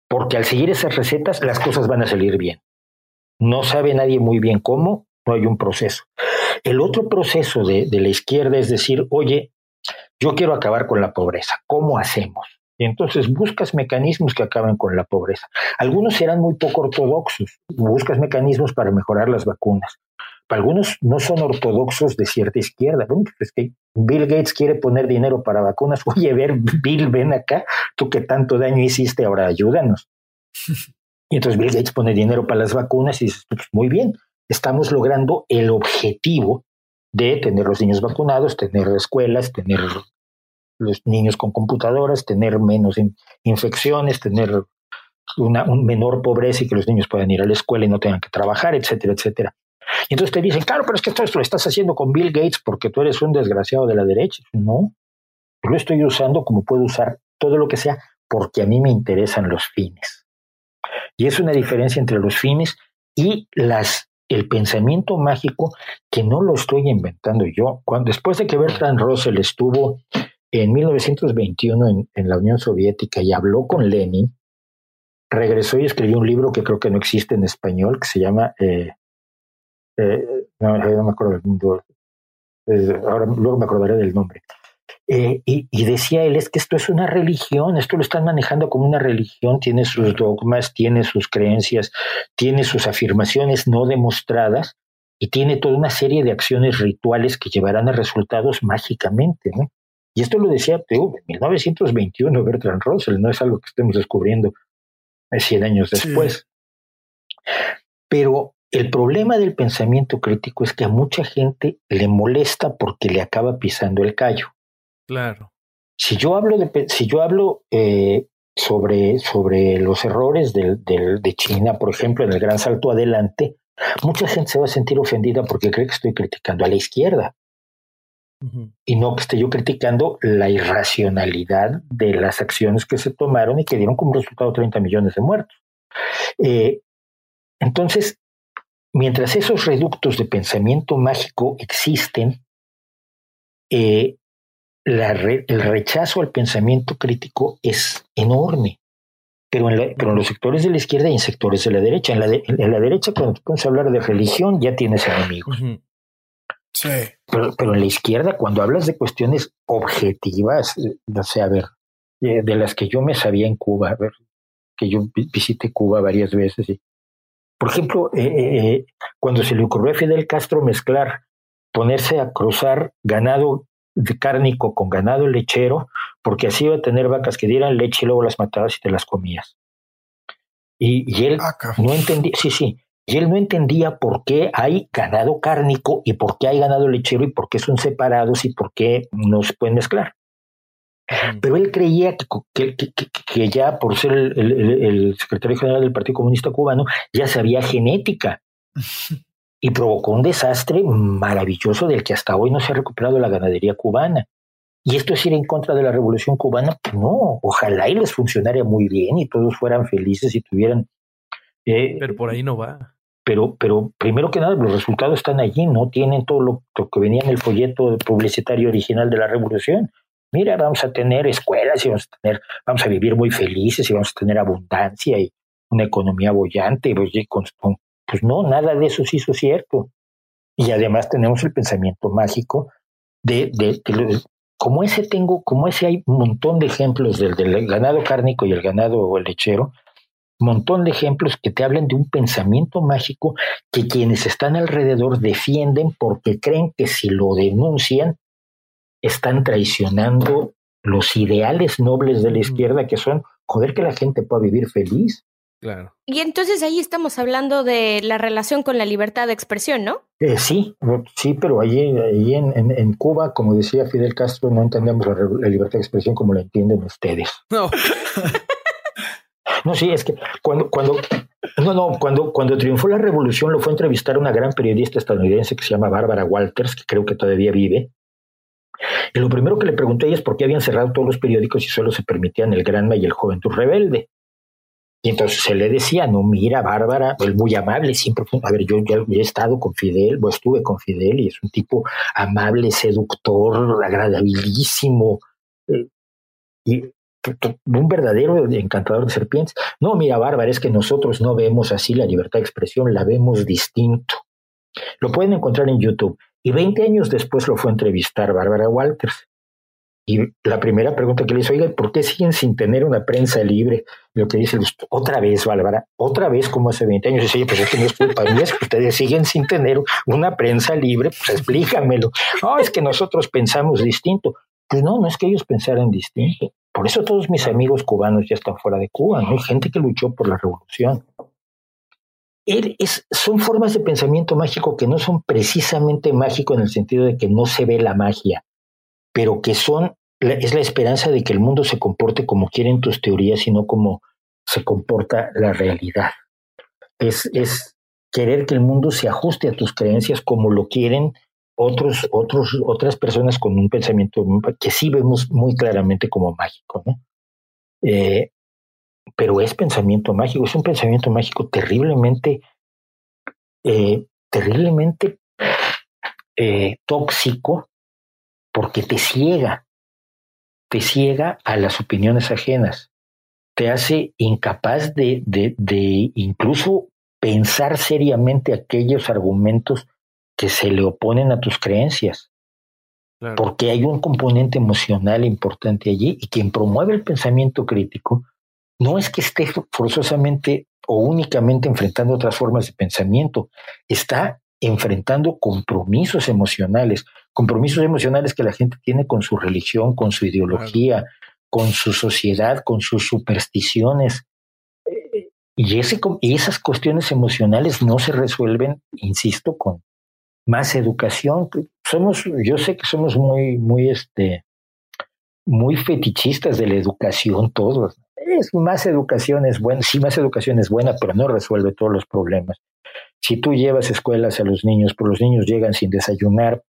porque al seguir esas recetas las cosas van a salir bien. No sabe nadie muy bien cómo, no hay un proceso. El otro proceso de, de la izquierda es decir, oye, yo quiero acabar con la pobreza. ¿Cómo hacemos? Y entonces buscas mecanismos que acaben con la pobreza. Algunos serán muy poco ortodoxos. Buscas mecanismos para mejorar las vacunas. Algunos no son ortodoxos de cierta izquierda. Es que Bill Gates quiere poner dinero para vacunas. Oye, ver, Bill, ven acá, tú que tanto daño hiciste, ahora ayúdanos. Y entonces Bill Gates pone dinero para las vacunas y dices, pues muy bien, estamos logrando el objetivo de tener los niños vacunados, tener escuelas, tener los niños con computadoras, tener menos infecciones, tener una un menor pobreza y que los niños puedan ir a la escuela y no tengan que trabajar, etcétera, etcétera. Y entonces te dicen, claro, pero es que esto, esto lo estás haciendo con Bill Gates porque tú eres un desgraciado de la derecha. No, yo lo estoy usando como puedo usar todo lo que sea porque a mí me interesan los fines. Y es una diferencia entre los fines y las el pensamiento mágico que no lo estoy inventando yo. Cuando, después de que Bertrand Russell estuvo en 1921 en, la Unión Soviética y habló con Lenin, regresó y escribió un libro que creo que no existe en español, que se llama, eh, eh, no, me acuerdo del mundo, ahora luego me acordaré del nombre. Y, y, decía él, es que esto es una religión, esto lo están manejando como una religión, tiene sus dogmas, tiene sus creencias, tiene sus afirmaciones no demostradas y tiene toda una serie de acciones rituales que llevarán a resultados mágicamente. ¿no? Y esto lo decía en 1921 Bertrand Russell, no es algo que estemos descubriendo 100 años después. Pero el problema del pensamiento crítico es que a mucha gente le molesta porque le acaba pisando el callo. Claro. Si yo hablo de, si yo hablo eh, sobre, sobre los errores del, del, de China, por ejemplo, en el gran salto adelante, mucha gente se va a sentir ofendida porque cree que estoy criticando a la izquierda. Y no que esté yo criticando la irracionalidad de las acciones que se tomaron y que dieron como resultado 30 millones de muertos. Eh, entonces, mientras esos reductos de pensamiento mágico existen, eh, el rechazo al pensamiento crítico es enorme. Pero en, pero en, los sectores de la izquierda y en sectores de la derecha. En la, en la derecha, cuando tú a hablar de religión, ya tienes enemigos. Sí. Pero, pero, en la izquierda, cuando hablas de cuestiones objetivas, eh, no sé, a ver, eh, de las que yo me sabía en Cuba, a ver, que yo visité Cuba varias veces. Y, por ejemplo, eh, cuando se le ocurrió a Fidel Castro mezclar, ponerse a cruzar ganado de cárnico con ganado lechero, porque así iba a tener vacas que dieran leche y luego las matabas y te las comías. Y, y él Ah, no entendía, sí, sí, y él no entendía por qué hay ganado cárnico y por qué hay ganado lechero y por qué son separados y por qué no se pueden mezclar. Pero él creía que, que, que, que ya por ser el, el, el, secretario general del Partido Comunista Cubano, ya sabía genética. y provocó un desastre maravilloso del que hasta hoy no se ha recuperado la ganadería cubana. Y esto es ir en contra de la revolución cubana, no, ojalá y les funcionara muy bien y todos fueran felices y tuvieran... Eh, Pero por ahí no va pero, pero primero que nada, los resultados están allí, no tienen todo lo, lo, que venía en el folleto publicitario original de la revolución. Mira, vamos a tener escuelas y vamos a tener, vamos a vivir muy felices y vamos a tener abundancia y una economía bollante. Pues, pues no, nada de eso se hizo cierto. Y además tenemos el pensamiento mágico de, de, de como ese tengo, como ese hay un montón de ejemplos del, del ganado cárnico y el ganado lechero, montón de ejemplos que te hablan de un pensamiento mágico que quienes están alrededor defienden porque creen que si lo denuncian están traicionando los ideales nobles de la izquierda que son joder que la gente pueda vivir feliz. Claro. Y entonces ahí estamos hablando de la relación con la libertad de expresión, ¿no? Eh, sí, sí, pero allí, allí en, en, en, Cuba, como decía Fidel Castro, no entendemos la, la libertad de expresión como la entienden ustedes. No. No, sí, es que cuando, cuando, no, no, cuando, cuando triunfó la revolución lo fue a entrevistar a una gran periodista estadounidense que se llama Bárbara Walters, que creo que todavía vive. Y lo primero que le pregunté a ella es por qué habían cerrado todos los periódicos y solo se permitían el Granma y el Juventud Rebelde. Y entonces se le decía, no, mira, Bárbara, él muy amable, siempre a ver, yo ya he estado con Fidel, o estuve con Fidel, y es un tipo amable, seductor, agradabilísimo. Eh, y un verdadero encantador de serpientes. No, mira, Bárbara, es que nosotros no vemos así la libertad de expresión, la vemos distinto. Lo pueden encontrar en YouTube. Y 20 años después lo fue a entrevistar Bárbara Walters. Y la primera pregunta que le hizo, oiga, ¿por qué siguen sin tener una prensa libre? Lo que dice, otra vez, Bárbara, otra vez como hace 20 años. Y dice, pues es que no es culpa mía, es que ustedes siguen sin tener una prensa libre, pues explícamelo. No, es que nosotros pensamos distinto. Pues no, no es que ellos pensaran distinto. Por eso todos mis amigos cubanos ya están fuera de Cuba, ¿no? Hay gente que luchó por la revolución. Es, son formas de pensamiento mágico que no son precisamente mágico en el sentido de que no se ve la magia, pero que son, es la esperanza de que el mundo se comporte como quieren tus teorías y no como se comporta la realidad. Es, es querer que el mundo se ajuste a tus creencias como lo quieren otros, otros, otras personas con un pensamiento que sí vemos muy claramente como mágico, ¿no? Eh, pero es pensamiento mágico, es un pensamiento mágico terriblemente, eh, terriblemente eh, tóxico porque te ciega, te ciega a las opiniones ajenas. te hace incapaz de, de, de incluso pensar seriamente aquellos argumentos que se le oponen a tus creencias. Porque hay un componente emocional importante allí y quien promueve el pensamiento crítico no es que esté forzosamente o únicamente enfrentando otras formas de pensamiento, está enfrentando compromisos emocionales, compromisos emocionales que la gente tiene con su religión, con su ideología, con su sociedad, con sus supersticiones. Eh, y, ese, y esas cuestiones emocionales no se resuelven, insisto, con más educación. Somos, yo sé que somos muy, muy, este, muy fetichistas de la educación todos. Es, más educación es buena, sí, más educación es buena, pero no resuelve todos los problemas. Si tú llevas escuelas a los niños, pero los niños llegan sin desayunar,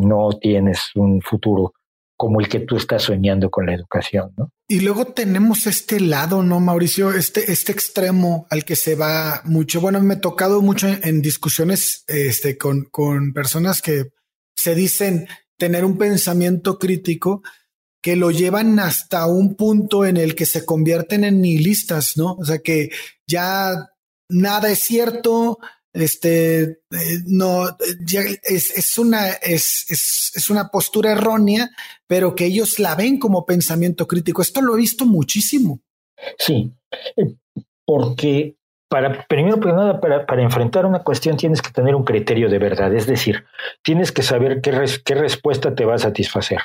no tienes un futuro como el que tú estás soñando con la educación, ¿no? Y luego tenemos este lado, ¿no, Mauricio? Este, este extremo al que se va mucho. Bueno, me he tocado mucho en, discusiones este, con, con personas que se dicen tener un pensamiento crítico que lo llevan hasta un punto en el que se convierten en nihilistas, ¿no? O sea, que ya nada es cierto, este, eh, no, es, es, una, es, es, es, una postura errónea, pero que ellos la ven como pensamiento crítico. Esto lo he visto muchísimo. Sí, eh, porque para, primero que nada, para, para, enfrentar una cuestión tienes que tener un criterio de verdad, es decir, tienes que saber qué, qué respuesta te va a satisfacer.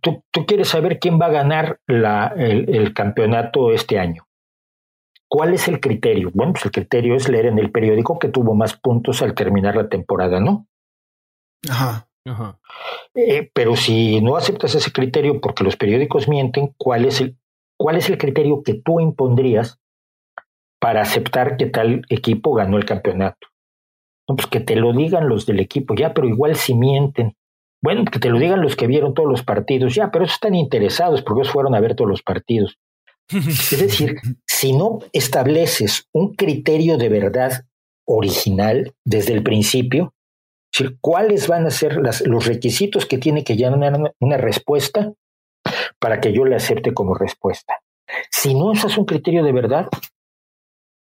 tú, tú, quieres saber quién va a ganar la, el, el campeonato este año. ¿Cuál es el criterio? Bueno, pues el criterio es leer en el periódico que tuvo más puntos al terminar la temporada, ¿no? Ajá. Eh, pero si no aceptas ese criterio porque los periódicos mienten, ¿cuál es el, cuál es el criterio que tú impondrías para aceptar que tal equipo ganó el campeonato? No, pues que te lo digan los del equipo, ya, pero igual si mienten. Bueno, que te lo digan los que vieron todos los partidos, ya, pero están interesados porque ellos fueron a ver todos los partidos. Es decir, si no estableces un criterio de verdad original desde el principio, cuáles van a ser los requisitos que tiene que llenar una respuesta para que yo le acepte como respuesta. Si no usas un criterio de verdad,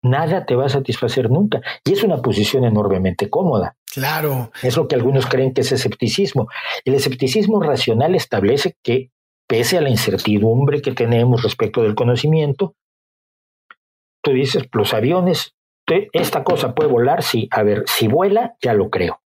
nada te va a satisfacer nunca. Y es una posición enormemente cómoda. Claro. Es lo que algunos creen que es escepticismo. El escepticismo racional establece que pese a la incertidumbre que tenemos respecto del conocimiento, tú dices, los aviones, esta cosa puede volar, sí, a ver, si vuela, ya lo creo.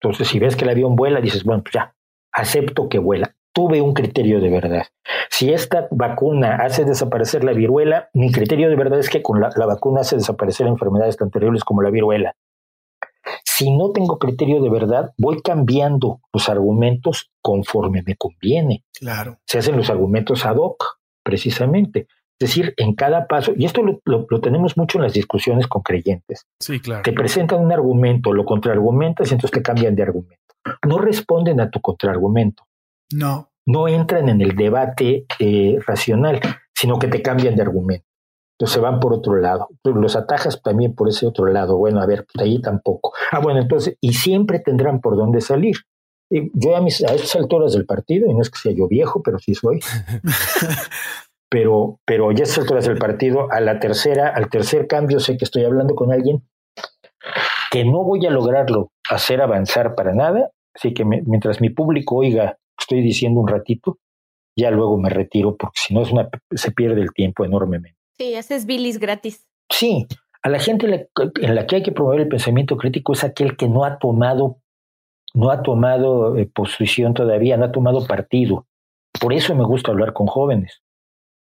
Entonces, si ves que el avión vuela, dices, bueno, pues ya, acepto que vuela. Tuve un criterio de verdad. Si esta vacuna hace desaparecer la viruela, mi criterio de verdad es que con la, la vacuna hace desaparecer enfermedades tan terribles como la viruela. Si no tengo criterio de verdad, voy cambiando los argumentos conforme me conviene. Claro. Se hacen los argumentos ad hoc, precisamente. Es decir, en cada paso, y esto lo, tenemos mucho en las discusiones con creyentes. Sí, claro. Te presentan un argumento, lo contraargumentas y entonces te cambian de argumento. No responden a tu contraargumento. No. No entran en el debate eh, racional, sino que te cambian de argumento se van por otro lado. Los atajas también por ese otro lado. Bueno, a ver, ahí tampoco. Ah, bueno, entonces, y siempre tendrán por dónde salir. yo a, mis, a estas alturas del partido, y no es que sea yo viejo, pero sí soy, pero, pero ya a estas alturas del partido, a la tercera, al tercer cambio, sé que estoy hablando con alguien que no voy a lograrlo hacer avanzar para nada, así que mientras mi público oiga, estoy diciendo un ratito, ya luego me retiro, porque si no es una, se pierde el tiempo enormemente. Sí, haces bilis gratis. Sí, a la gente en la que hay que promover el pensamiento crítico es aquel que no ha tomado, no ha tomado eh, posición todavía, no ha tomado partido. Por eso me gusta hablar con jóvenes,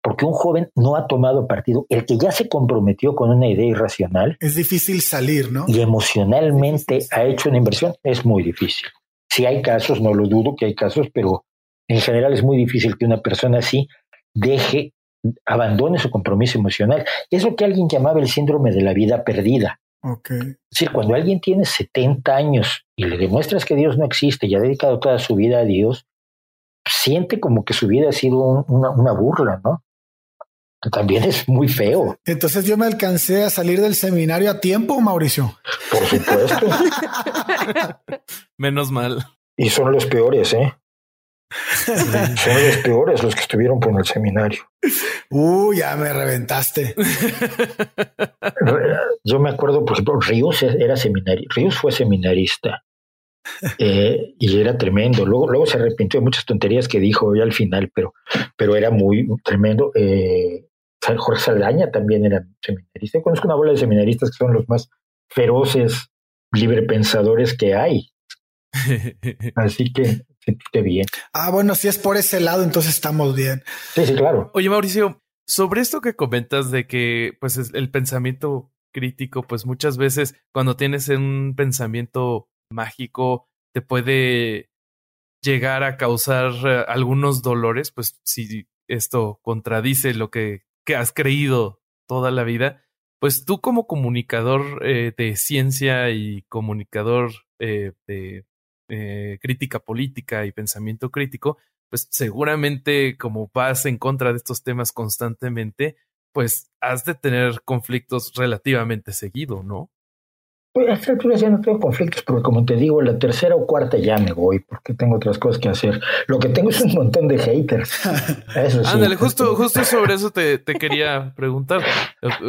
porque un joven no ha tomado partido. El que ya se comprometió con una idea irracional. Es difícil salir, ¿no? Y emocionalmente ha hecho una inversión, es muy difícil. Si hay casos, no lo dudo que hay casos, pero en general es muy difícil que una persona así deje abandone su compromiso emocional. Es lo que alguien llamaba el síndrome de la vida perdida. Okay. Es decir, cuando alguien tiene 70 años y le demuestras que Dios no existe y ha dedicado toda su vida a Dios, siente como que su vida ha sido una, una burla, ¿no? también es muy feo. Entonces yo me alcancé a salir del seminario a tiempo, Mauricio. Por supuesto. Menos mal. Y son los peores, ¿eh? Son los peores los que estuvieron por el seminario. Uy, ya me reventaste. Yo me acuerdo, por ejemplo, Ríos era seminario. Ríos fue seminarista. Eh, y era tremendo. Luego, luego se arrepintió de muchas tonterías que dijo ya al final, pero, pero era muy tremendo. Eh, Jorge Saldaña también era seminarista. conozco una bola de seminaristas que son los más feroces librepensadores que hay. Así que qué bien. Ah, bueno, si es por ese lado, entonces estamos bien. Sí, sí, claro. Oye, Mauricio, sobre esto que comentas de que pues el pensamiento crítico, pues muchas veces cuando tienes un pensamiento mágico te puede llegar a causar eh, algunos dolores, pues si esto contradice lo que, que has creído toda la vida, pues tú como comunicador eh, de ciencia y comunicador eh, de eh, crítica política y pensamiento crítico, pues seguramente como vas en contra de estos temas constantemente, pues has de tener conflictos relativamente seguido, ¿no? Pues a esta altura ya no tengo conflictos, porque como te digo, la tercera o cuarta ya me voy, porque tengo otras cosas que hacer. Lo que tengo es un montón de haters. Ándale, justo, justo sobre eso te, te, quería preguntar.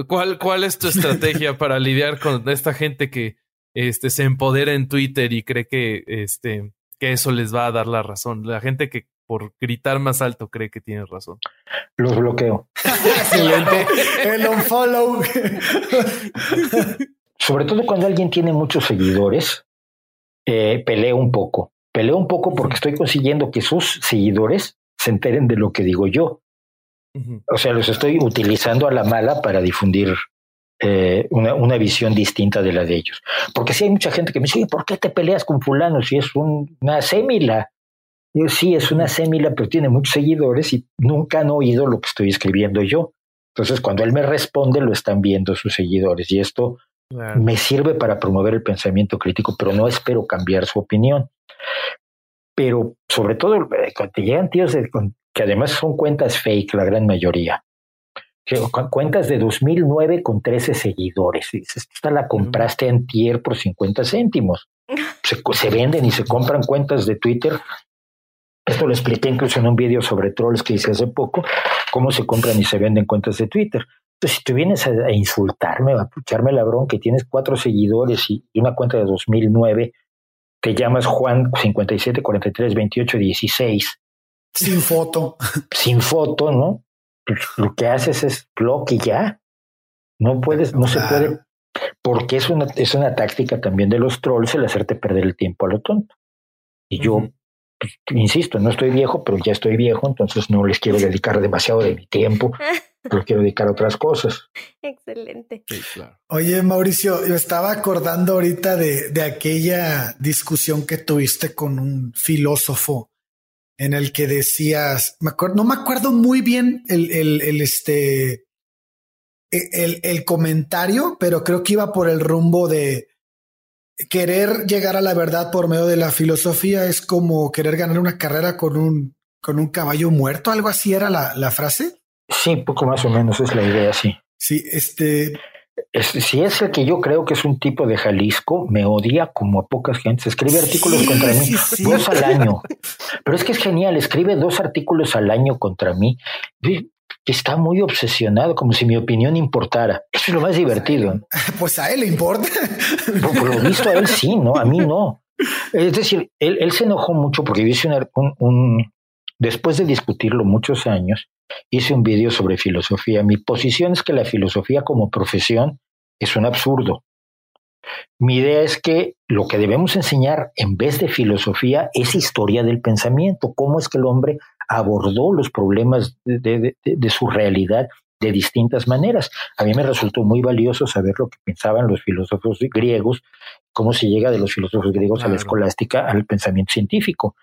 ¿Cuál, ¿Cuál es tu estrategia para lidiar con esta gente que este, se empodera en Twitter y cree que, este, que eso les va a dar la razón? La gente que por gritar más alto cree que tiene razón. Los bloqueo. Excelente. El unfollow sobre todo cuando alguien tiene muchos seguidores, eh, peleo un poco. Peleo un poco porque estoy consiguiendo que sus seguidores se enteren de lo que digo yo. O sea, los estoy utilizando a la mala para difundir eh, una, una, visión distinta de la de ellos. Porque si hay mucha gente que me dice, ¿por qué te peleas con fulano si es una sémila? Yo, sí, es una sémila, pero tiene muchos seguidores y nunca han oído lo que estoy escribiendo yo. Entonces, cuando él me responde, lo están viendo sus seguidores y esto me sirve para promover el pensamiento crítico, pero no espero cambiar su opinión. Pero sobre todo, eh, cuando te llegan tíos que además son cuentas fake, la gran mayoría, cuentas de 2009 con 13 seguidores. Esta la compraste en tier por 50 céntimos. Se, se, venden y se compran cuentas de Twitter. Esto lo expliqué incluso en un video sobre trolls que hice hace poco, cómo se compran y se venden cuentas de Twitter. Entonces, si tú vienes a, insultarme, a echarme la bronca, que tienes cuatro seguidores y, una cuenta de 2009, te llamas Juan 57 43 28 16. Sin foto. Sin foto, ¿no? Pues, lo que haces es blog y ya. No puedes, no se puede, porque es una, es una táctica también de los trolls el hacerte perder el tiempo a lo tonto. Y yo, pues, insisto, no estoy viejo, pero ya estoy viejo, entonces no les quiero dedicar demasiado de mi tiempo pero quiero dedicar a otras cosas. Excelente. Oye, Mauricio, yo estaba acordando ahorita de, de aquella discusión que tuviste con un filósofo en el que decías, me acuerdo, no me acuerdo muy bien el, el, el este, e, el, el, comentario, pero creo que iba por el rumbo de querer llegar a la verdad por medio de la filosofía es como querer ganar una carrera con un, con un caballo muerto, algo así era la, la frase. Sí, poco más o menos es la idea, sí. Sí, este. Si es el que yo creo que es un tipo de Jalisco, me odia como a pocas gentes. Escribe artículos contra mí, dos al año. Pero es que es genial, escribe dos artículos al año contra mí. Está muy obsesionado, como si mi opinión importara. Eso es lo más divertido. Pues a él le importa. Por, lo visto a él sí, ¿no? A mí no. Es decir, él, se enojó mucho porque yo hice un, Después de discutirlo muchos años, hice un vídeo sobre filosofía. Mi posición es que la filosofía como profesión es un absurdo. Mi idea es que lo que debemos enseñar en vez de filosofía es historia del pensamiento, cómo es que el hombre abordó los problemas de, su realidad de distintas maneras. A mí me resultó muy valioso saber lo que pensaban los filósofos griegos, cómo se llega de los filósofos griegos a la escolástica al pensamiento científico.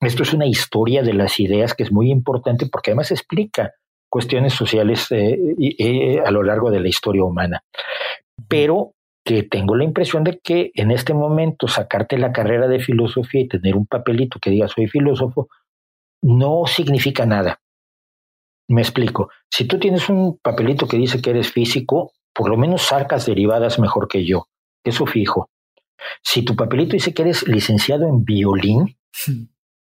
Esto es una historia de las ideas que es muy importante porque además explica cuestiones sociales eh, eh, a lo largo de la historia humana. Pero que tengo la impresión de que en este momento sacarte la carrera de filosofía y tener un papelito que diga soy filósofo no significa nada. Me explico. Si tú tienes un papelito que dice que eres físico, por lo menos sacas derivadas mejor que yo. Eso fijo. Si tu papelito dice que eres licenciado en violín,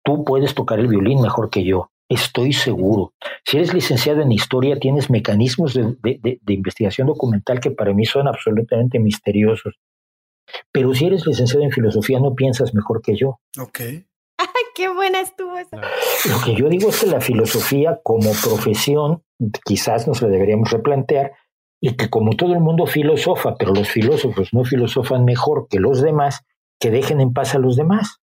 tú puedes tocar el violín mejor que yo. Estoy seguro. Si eres licenciado en historia, tienes mecanismos de, de, investigación documental que para mí son absolutamente misteriosos. Pero si eres licenciado en filosofía, no piensas mejor que yo. Ok. ¡Qué buena estuvo esa! Lo que yo digo es que la filosofía como profesión quizás nos la deberíamos replantear y que como todo el mundo filosofa, pero los filósofos no filosofan mejor que los demás, que dejen en paz a los demás.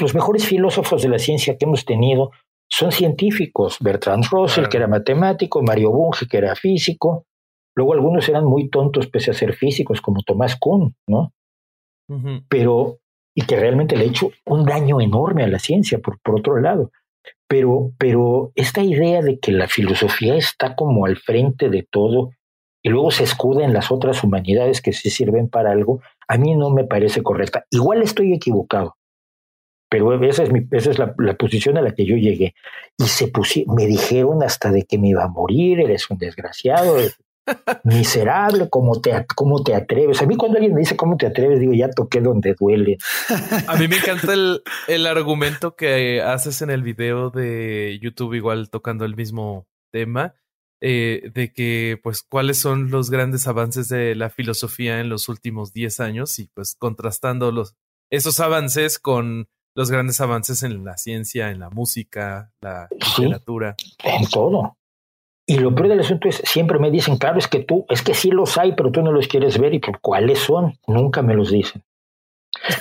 Los mejores filósofos de la ciencia que hemos tenido son científicos. Bertrand Russell, que era matemático, Mario Bunge, que era físico. Luego algunos eran muy tontos pese a ser físicos, como Tomás Kuhn, ¿no? Pero, y que realmente le ha hecho un daño enorme a la ciencia, por, por otro lado. Pero, pero esta idea de que la filosofía está como al frente de todo y luego se escuda en las otras humanidades que sí sirven para algo, a mí no me parece correcta. Igual estoy equivocado, pero esa es, mi, esa es la, posición a la que yo llegué. Y se me dijeron hasta de que me iba a morir, eres un desgraciado, miserable, ¿cómo te, ¿cómo te atreves? A mí cuando alguien me dice cómo te atreves, digo, ya toqué donde duele. A mí me encanta el, el argumento que haces en el video de YouTube, igual tocando el mismo tema, eh, de que, pues, cuáles son los grandes avances de la filosofía en los últimos 10 años y, pues, contrastando los, esos avances con los grandes avances en la ciencia, en la música, la literatura. En todo. Y lo peor del asunto es, siempre me dicen, claro, es que tú, es que sí los hay, pero tú no los quieres ver. ¿Y por cuáles son? Nunca me los dicen.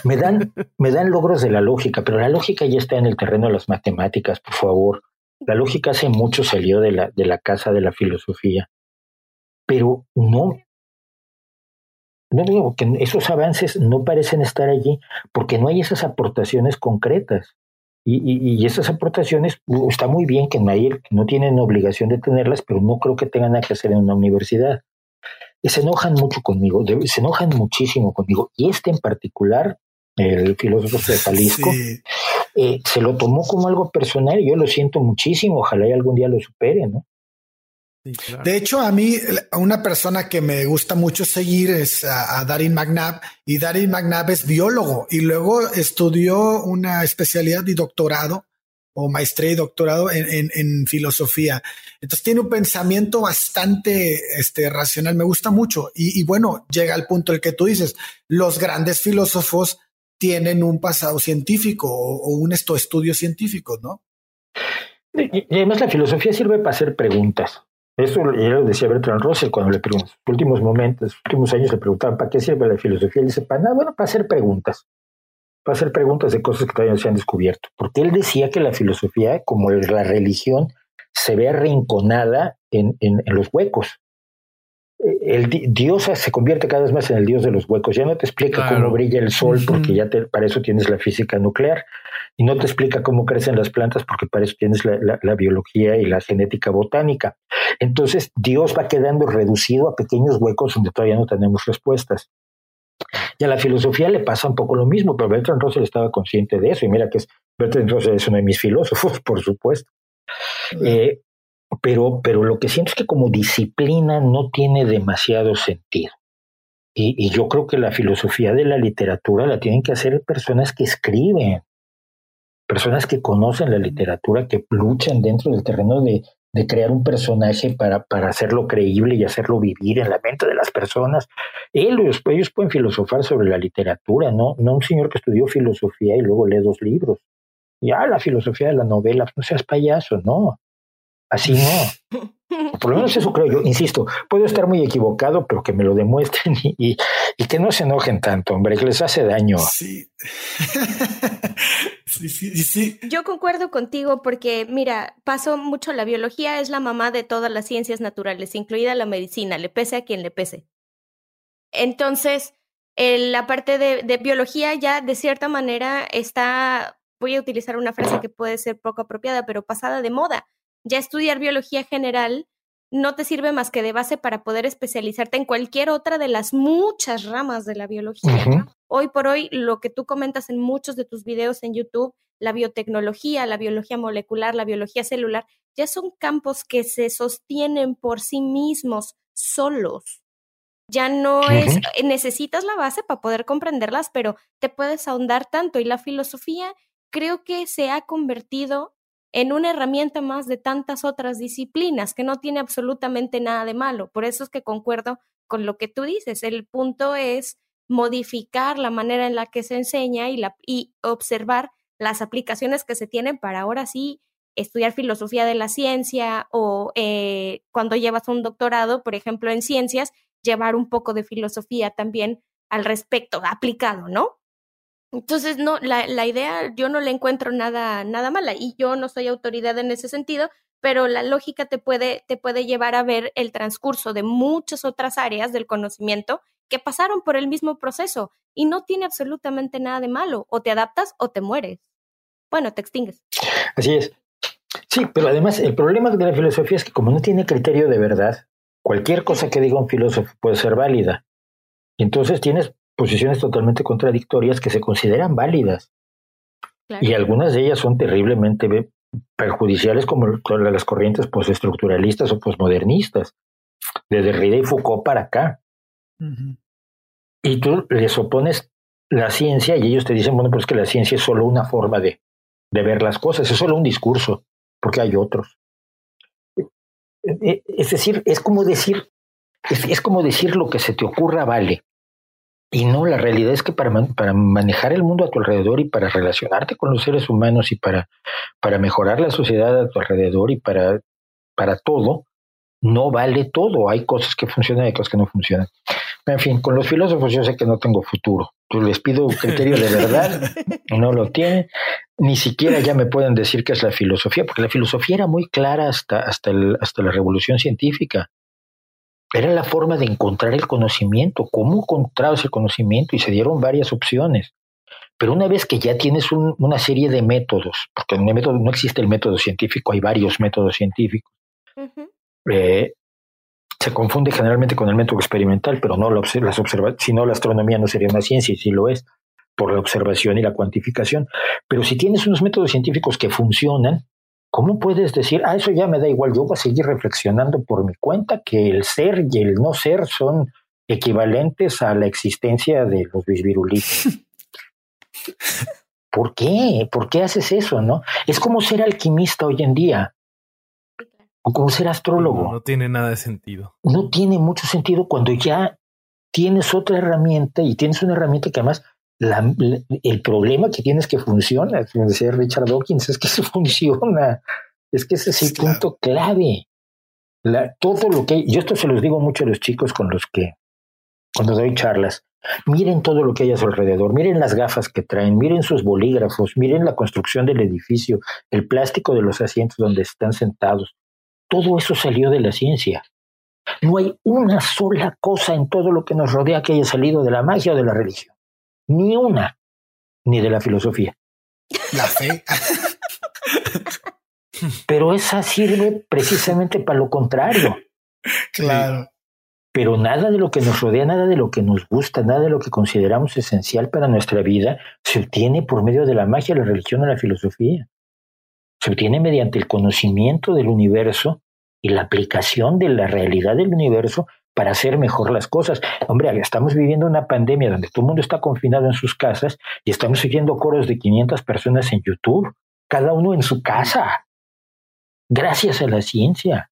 Me dan, me dan logros de la lógica, pero la lógica ya está en el terreno de las matemáticas, por favor. La lógica hace mucho salió de la, de la casa de la filosofía. Pero no, no digo que esos avances no parecen estar allí porque no hay esas aportaciones concretas. Y, y, esas aportaciones está muy bien que nadie, no tienen obligación de tenerlas, pero no creo que tengan nada que hacer en una universidad. se enojan mucho conmigo, se enojan muchísimo conmigo. Y este en particular, el filósofo de Jalisco, eh, se lo tomó como algo personal. Yo lo siento muchísimo, ojalá y algún día lo supere, ¿no? De hecho, a mí, una persona que me gusta mucho seguir es a, Darin McNabb y Darin McNabb es biólogo y luego estudió una especialidad y doctorado o maestría y doctorado en, filosofía. Entonces tiene un pensamiento bastante este, racional, me gusta mucho. Y, bueno, llega al punto el que tú dices, los grandes filósofos tienen un pasado científico o, un esto, estudios científicos, ¿no? Y además la filosofía sirve para hacer preguntas. Eso ya lo decía Bertrand Russell cuando le preguntó, en los últimos momentos, últimos años le preguntaban, ¿para qué sirve la filosofía? Él dice, para nada, bueno, para hacer preguntas, para hacer preguntas de cosas que todavía no se han descubierto. Porque él decía que la filosofía, como la religión, se ve arrinconada en, en, en los huecos el Dios se convierte cada vez más en el Dios de los huecos. Ya no te explica cómo brilla el sol porque ya te, para eso tienes la física nuclear y no te explica cómo crecen las plantas porque para eso tienes la, biología y la genética botánica. Entonces Dios va quedando reducido a pequeños huecos donde todavía no tenemos respuestas. Y a la filosofía le pasa un poco lo mismo, pero Bertrand Russell estaba consciente de eso y mira que es, Bertrand Russell es uno de mis filósofos, por supuesto. Eh, pero, pero lo que siento es que como disciplina no tiene demasiado sentido. Y, y, yo creo que la filosofía de la literatura la tienen que hacer personas que escriben, personas que conocen la literatura, que luchan dentro del terreno de, de crear un personaje para, para hacerlo creíble y hacerlo vivir en la mente de las personas. Ellos, ellos pueden filosofar sobre la literatura, ¿no? No un señor que estudió filosofía y luego lee dos libros. Ya, la filosofía de la novela, no seas payaso, no. Así no. Por lo menos eso creo yo, insisto, puedo estar muy equivocado, pero que me lo demuestren y, y, que no se enojen tanto, hombre, que les hace daño. Sí. sí, sí, sí. Yo concuerdo contigo porque, mira, paso mucho la biología, es la mamá de todas las ciencias naturales, incluida la medicina, le pese a quien le pese. Entonces, la parte de, de biología ya de cierta manera está, voy a utilizar una frase que puede ser poco apropiada, pero pasada de moda ya estudiar biología general no te sirve más que de base para poder especializarte en cualquier otra de las muchas ramas de la biología. Hoy por hoy, lo que tú comentas en muchos de tus videos en YouTube, la biotecnología, la biología molecular, la biología celular, ya son campos que se sostienen por sí mismos, solos. Ya no es, necesitas la base para poder comprenderlas, pero te puedes ahondar tanto y la filosofía creo que se ha convertido en una herramienta más de tantas otras disciplinas, que no tiene absolutamente nada de malo. Por eso es que concuerdo con lo que tú dices. El punto es modificar la manera en la que se enseña y, la, y observar las aplicaciones que se tienen para ahora sí estudiar filosofía de la ciencia o eh, cuando llevas un doctorado, por ejemplo, en ciencias, llevar un poco de filosofía también al respecto, aplicado, ¿no? Entonces, no, la, la, idea yo no le encuentro nada, nada mala y yo no soy autoridad en ese sentido, pero la lógica te puede, te puede llevar a ver el transcurso de muchas otras áreas del conocimiento que pasaron por el mismo proceso y no tiene absolutamente nada de malo. O te adaptas o te mueres. Bueno, te extingues. Así es. Sí, pero además el problema de la filosofía es que como no tiene criterio de verdad, cualquier cosa que diga un filósofo puede ser válida. Entonces tienes posiciones totalmente contradictorias que se consideran válidas. Y algunas de ellas son terriblemente perjudiciales como las corrientes postestructuralistas o posmodernistas, de Derrida y Foucault para acá. Y tú les opones la ciencia y ellos te dicen, bueno, pues que la ciencia es solo una forma de, de ver las cosas, es solo un discurso, porque hay otros. E, e, es decir, es como decir, es como decir lo que se te ocurra vale. Y no, la realidad es que para, para manejar el mundo a tu alrededor y para relacionarte con los seres humanos y para, para mejorar la sociedad a tu alrededor y para, para todo, no vale todo. Hay cosas que funcionan y cosas que no funcionan. En fin, con los filósofos yo sé que no tengo futuro. Yo les pido un criterio de verdad, no lo tienen. Ni siquiera ya me pueden decir qué es la filosofía, porque la filosofía era muy clara hasta, hasta, el, hasta la revolución científica. Era la forma de encontrar el conocimiento, cómo encontrabas el conocimiento y se dieron varias opciones. Pero una vez que ya tienes una serie de métodos, porque en el método no existe el método científico, hay varios métodos científicos, eh, se confunde generalmente con el método experimental, pero no las si no la astronomía no sería una ciencia y sí lo es por la observación y la cuantificación. Pero si tienes unos métodos científicos que funcionan, ¿Cómo puedes decir, ah, eso ya me da igual, yo voy a seguir reflexionando por mi cuenta que el ser y el no ser son equivalentes a la existencia de los bisvirulitos? ¿Por qué? ¿Por qué haces eso, no? Es como ser alquimista hoy en día. O como ser astrólogo. No, no tiene nada de sentido. No tiene mucho sentido cuando ya tienes otra herramienta y tienes una herramienta que además el problema que tienes que funciona, como decía Richard Dawkins, es que se funciona. Es que ese es el punto clave. todo lo que yo esto se los digo mucho a los chicos con los que cuando doy charlas, miren todo lo que hay a su alrededor, miren las gafas que traen, miren sus bolígrafos, miren la construcción del edificio, el plástico de los asientos donde están sentados. Todo eso salió de la ciencia. No hay una sola cosa en todo lo que nos rodea que haya salido de la magia o de la religión ni una, ni de la filosofía. La fe. Pero esa sirve precisamente para lo contrario. Claro. Pero nada de lo que nos rodea, nada de lo que nos gusta, nada de lo que consideramos esencial para nuestra vida se obtiene por medio de la magia, la religión o la filosofía. Se obtiene mediante el conocimiento del universo y la aplicación de la realidad del universo para hacer mejor las cosas. Hombre, estamos viviendo una pandemia donde todo el mundo está confinado en sus casas y estamos siguiendo coros de 500 personas en YouTube, cada uno en su casa, gracias a la ciencia.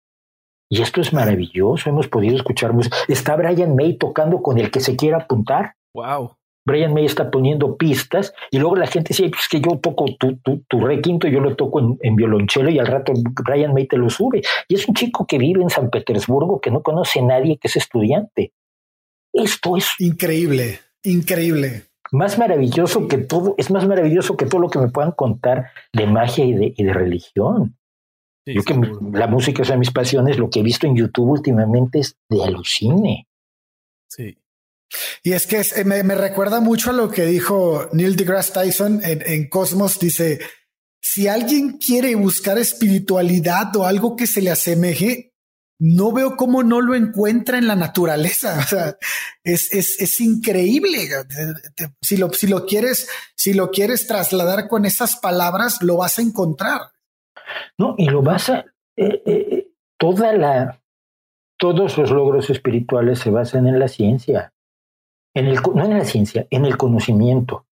Y esto es maravilloso, hemos podido escuchar música. Está Brian May tocando con el que se quiera apuntar. Wow. Brian May está poniendo pistas y luego la gente dice, pues que yo toco tu, tu, tu requinto, yo lo toco en, en, violonchelo y al rato Brian May te lo sube. Y es un chico que vive en San Petersburgo, que no conoce a nadie, que es estudiante. Esto es increíble, increíble. Más maravilloso que todo, es más maravilloso que todo lo que me puedan contar de magia y de, y de religión. yo que la música es una de mis pasiones, lo que he visto en YouTube últimamente es de alucine. Sí. Y es que eh, me, recuerda mucho a lo que dijo Neil deGrasse Tyson en, Cosmos. Dice, si alguien quiere buscar espiritualidad o algo que se le asemeje, no veo cómo no lo encuentra en la naturaleza. O sea, es, es, es increíble. Si lo, si lo quieres, si lo quieres trasladar con esas palabras, lo vas a encontrar. No, y lo vas a, eh, eh, toda la, todos los logros espirituales se basan en la ciencia en el, no en la ciencia, en el conocimiento.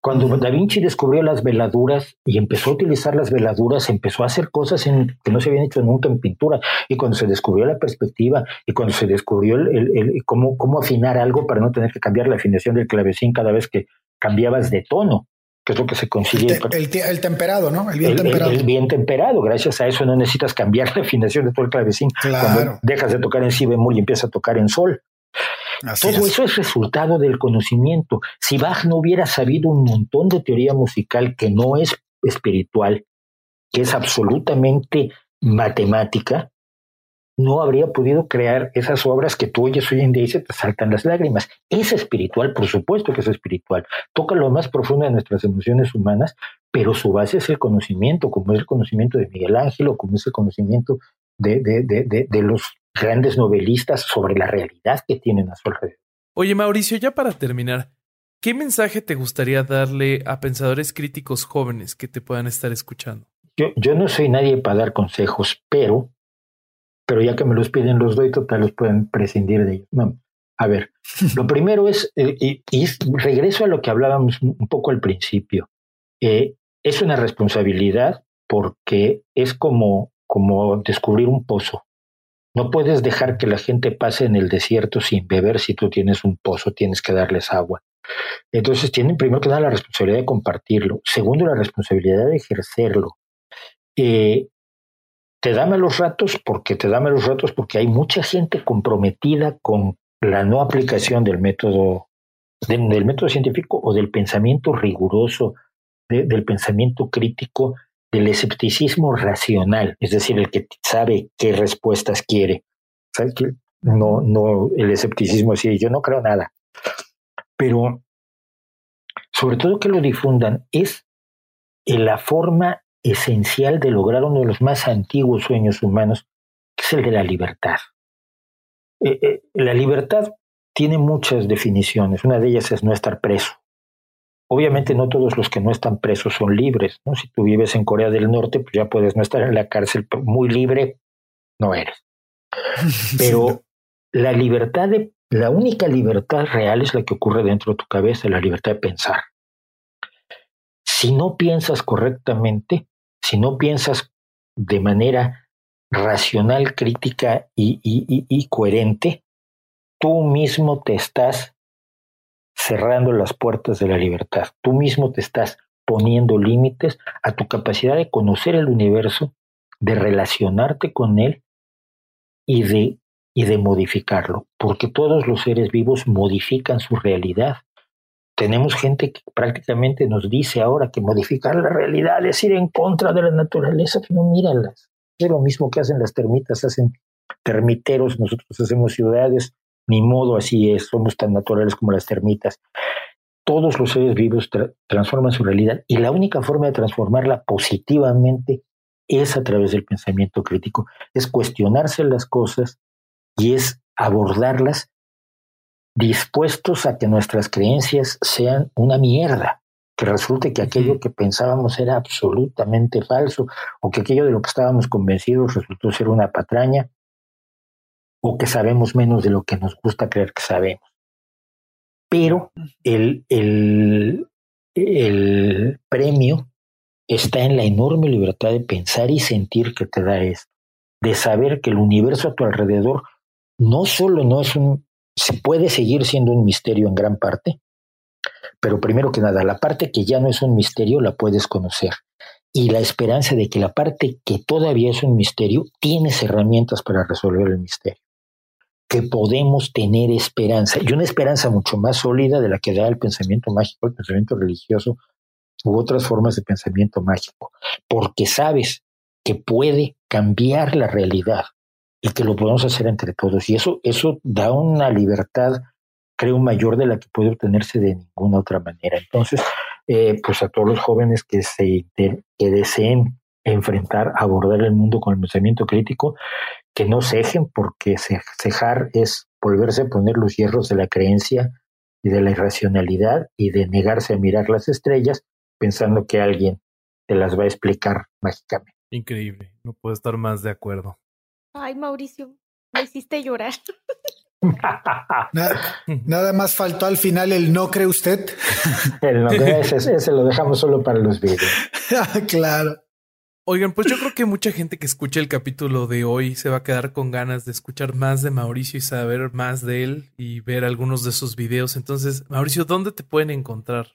Cuando Da Vinci descubrió las veladuras y empezó a utilizar las veladuras, empezó a hacer cosas que no se habían hecho nunca en pintura. Y cuando se descubrió la perspectiva y cuando se descubrió el, cómo, cómo afinar algo para no tener que cambiar la afinación del clavecín cada vez que cambiabas de tono, que es lo que se consigue. El, temperado, ¿no? El bien temperado. El, bien temperado. Gracias a eso no necesitas cambiar la afinación de todo el clavecín. Cuando dejas de tocar en si bemol y empiezas a tocar en sol. Todo eso es resultado del conocimiento. Si Bach no hubiera sabido un montón de teoría musical que no es espiritual, que es absolutamente matemática, no habría podido crear esas obras que tú oyes hoy en día y se te saltan las lágrimas. Es espiritual, por supuesto que es espiritual. Toca lo más profundo de nuestras emociones humanas, pero su base es el conocimiento, como es el conocimiento de Miguel Ángel o como es el conocimiento de, de, de, de los grandes novelistas sobre la realidad que tienen a su alrededor. Oye, Mauricio, ya para terminar, ¿qué mensaje te gustaría darle a pensadores críticos jóvenes que te puedan estar escuchando? Yo, yo no soy nadie para dar consejos, pero, pero ya que me los piden, los doy, total, los pueden prescindir de ellos. No. A ver, lo primero es, eh, y, regreso a lo que hablábamos un poco al principio, eh, es una responsabilidad porque es como, como descubrir un pozo. No puedes dejar que la gente pase en el desierto sin beber si tú tienes un pozo, tienes que darles agua. Entonces tienen primero que dar la responsabilidad de compartirlo, segundo la responsabilidad de ejercerlo. Eh, te da malos ratos porque te da malos ratos porque hay mucha gente comprometida con la no aplicación del método del método científico o del pensamiento riguroso, del pensamiento crítico el escepticismo racional, es decir, el que sabe qué respuestas quiere. No, no el escepticismo así, yo no creo nada. Pero sobre todo que lo difundan es la forma esencial de lograr uno de los más antiguos sueños humanos, que es el de la libertad. Eh, eh, la libertad tiene muchas definiciones. Una de ellas es no estar preso. Obviamente no todos los que no están presos son libres, ¿no? Si tú vives en Corea del Norte, pues ya puedes no estar en la cárcel muy libre, no eres. Pero la libertad de, la única libertad real es la que ocurre dentro de tu cabeza, la libertad de pensar. Si no piensas correctamente, si no piensas de manera racional, crítica y, y coherente, tú mismo te estás cerrando las puertas de la libertad. Tú mismo te estás poniendo límites a tu capacidad de conocer el universo, de relacionarte con él y de, y de modificarlo, porque todos los seres vivos modifican su realidad. Tenemos gente que prácticamente nos dice ahora que modificar la realidad es ir en contra de la naturaleza, que no míralas. Es lo mismo que hacen las termitas, hacen termiteros, nosotros hacemos ciudades, ni modo así es, somos tan naturales como las termitas. Todos los seres vivos transforman su realidad y la única forma de transformarla positivamente es a través del pensamiento crítico, es cuestionarse las cosas y es abordarlas dispuestos a que nuestras creencias sean una mierda, que resulte que aquello que pensábamos era absolutamente falso o que aquello de lo que estábamos convencidos resultó ser una patraña o que sabemos menos de lo que nos gusta creer que sabemos. Pero el, el, el premio está en la enorme libertad de pensar y sentir que te da esto, de saber que el universo a tu alrededor no solo no es un, se puede seguir siendo un misterio en gran parte, pero primero que nada, la parte que ya no es un misterio la puedes conocer. Y la esperanza de que la parte que todavía es un misterio tienes herramientas para resolver el misterio que podemos tener esperanza, y una esperanza mucho más sólida de la que da el pensamiento mágico, el pensamiento religioso u otras formas de pensamiento mágico, porque sabes que puede cambiar la realidad y que lo podemos hacer entre todos. Y eso, eso da una libertad, creo, mayor de la que puede obtenerse de ninguna otra manera. Entonces, eh, pues a todos los jóvenes que, se, que deseen enfrentar, abordar el mundo con el pensamiento crítico, que no cejen, porque cejar es volverse a poner los hierros de la creencia y de la irracionalidad y de negarse a mirar las estrellas pensando que alguien te las va a explicar mágicamente. Increíble, no puedo estar más de acuerdo. Ay, Mauricio, me hiciste llorar. nada, más faltó al final el no cree usted. el no cree, ese, ese lo dejamos solo para los videos. claro. Oigan, pues yo creo que mucha gente que escuche el capítulo de hoy se va a quedar con ganas de escuchar más de Mauricio y saber más de él y ver algunos de sus videos. Entonces, Mauricio, ¿dónde te pueden encontrar?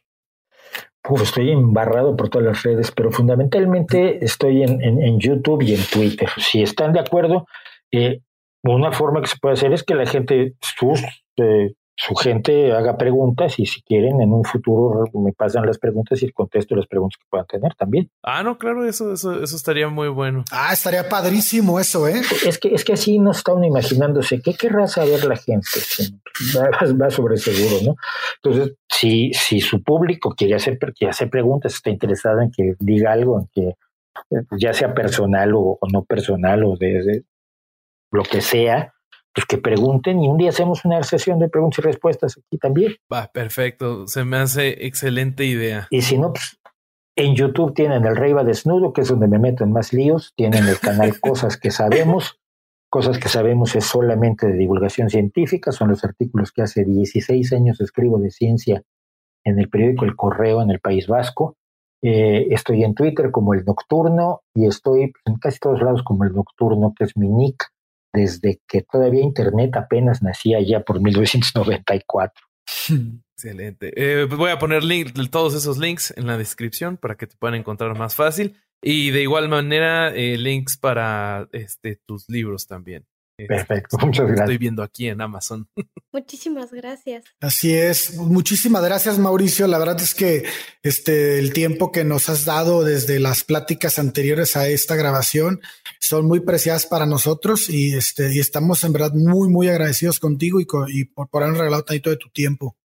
Pues estoy embarrado por todas las redes, pero fundamentalmente estoy en, en, YouTube y en Twitter. Si están de acuerdo, eh, una forma que se puede hacer es que la gente, sus eh, su gente haga preguntas y si quieren en un futuro me pasan las preguntas y contesto las preguntas que puedan tener también. Ah, no, claro, eso, eso, eso estaría muy bueno. Ah, estaría padrísimo eso, ¿eh? Es que, es que así no está uno imaginándose qué querrá saber la gente. Va, sobre seguro, ¿no? Entonces, si, si su público quiere hacer, quiere hacer preguntas, está interesado en que diga algo, en que eh, ya sea personal o, no personal o de lo que sea, pues que pregunten y un día hacemos una sesión de preguntas y respuestas aquí también. Va, perfecto. Se me hace excelente idea. Y si no, pues en YouTube tienen el Rey va desnudo, que es donde me meto en más líos. Tienen el canal Cosas que sabemos. Cosas que sabemos es solamente de divulgación científica. Son los artículos que hace 16 años escribo de ciencia en el periódico El Correo en el País Vasco. Eh, estoy en Twitter como El Nocturno y estoy en casi todos lados como El Nocturno, que es mi nick desde que todavía Internet apenas nacía ya por 1994. Excelente. Eh, pues voy a poner todos esos links en la descripción para que te puedan encontrar más fácil. Y de igual manera, eh, links para este, tus libros también. Perfecto, muchas gracias. Estoy viendo aquí en Amazon. Muchísimas gracias. Así es, muchísimas gracias Mauricio. La verdad es que este el tiempo que nos has dado desde las pláticas anteriores a esta grabación son muy preciadas para nosotros y este y estamos en verdad muy muy agradecidos contigo y, y por, por haber regalado tanto de tu tiempo.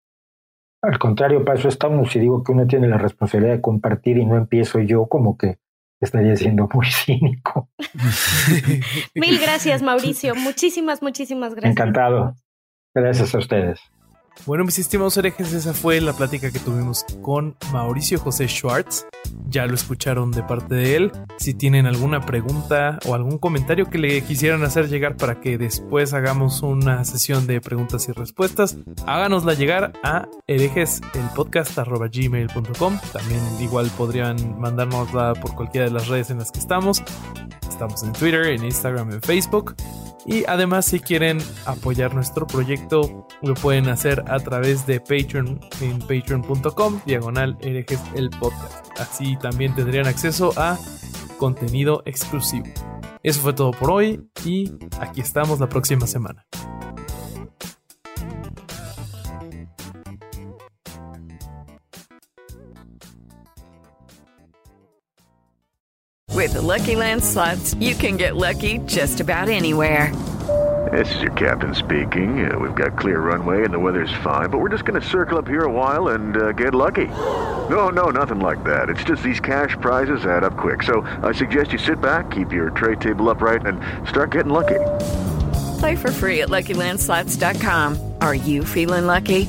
Al contrario, para eso estamos y digo que uno tiene la responsabilidad de compartir y no empiezo yo como que estaría siendo muy cínico. Mil gracias, Mauricio. Muchísimas, muchísimas gracias. Encantado. Gracias a ustedes. Bueno, mis estimados herejes, esa fue la plática que tuvimos con Mauricio José Schwartz. Ya lo escucharon de parte de él. Si tienen alguna pregunta o algún comentario que le quisieran hacer llegar para que después hagamos una sesión de preguntas y respuestas, háganosla llegar a herejeselpodcast.gmail.com. También igual podrían mandárnosla por cualquiera de las redes en las que estamos. Estamos en Twitter, en Instagram, en Facebook. Y además si quieren apoyar nuestro proyecto lo pueden hacer a través de Patreon en patreon.com diagonal el podcast. Así también tendrían acceso a contenido exclusivo. Eso fue todo por hoy y aquí estamos la próxima semana. With the Lucky Land slots, you can get lucky just about anywhere. This is your captain speaking. Uh, we've got clear runway and the weather's fine, but we're just going to circle up here a while and uh, get lucky. No, no, nothing like that. It's just these cash prizes add up quick. So I suggest you sit back, keep your tray table upright, and start getting lucky. Play for free at LuckyLandSlots.com. Are you feeling lucky?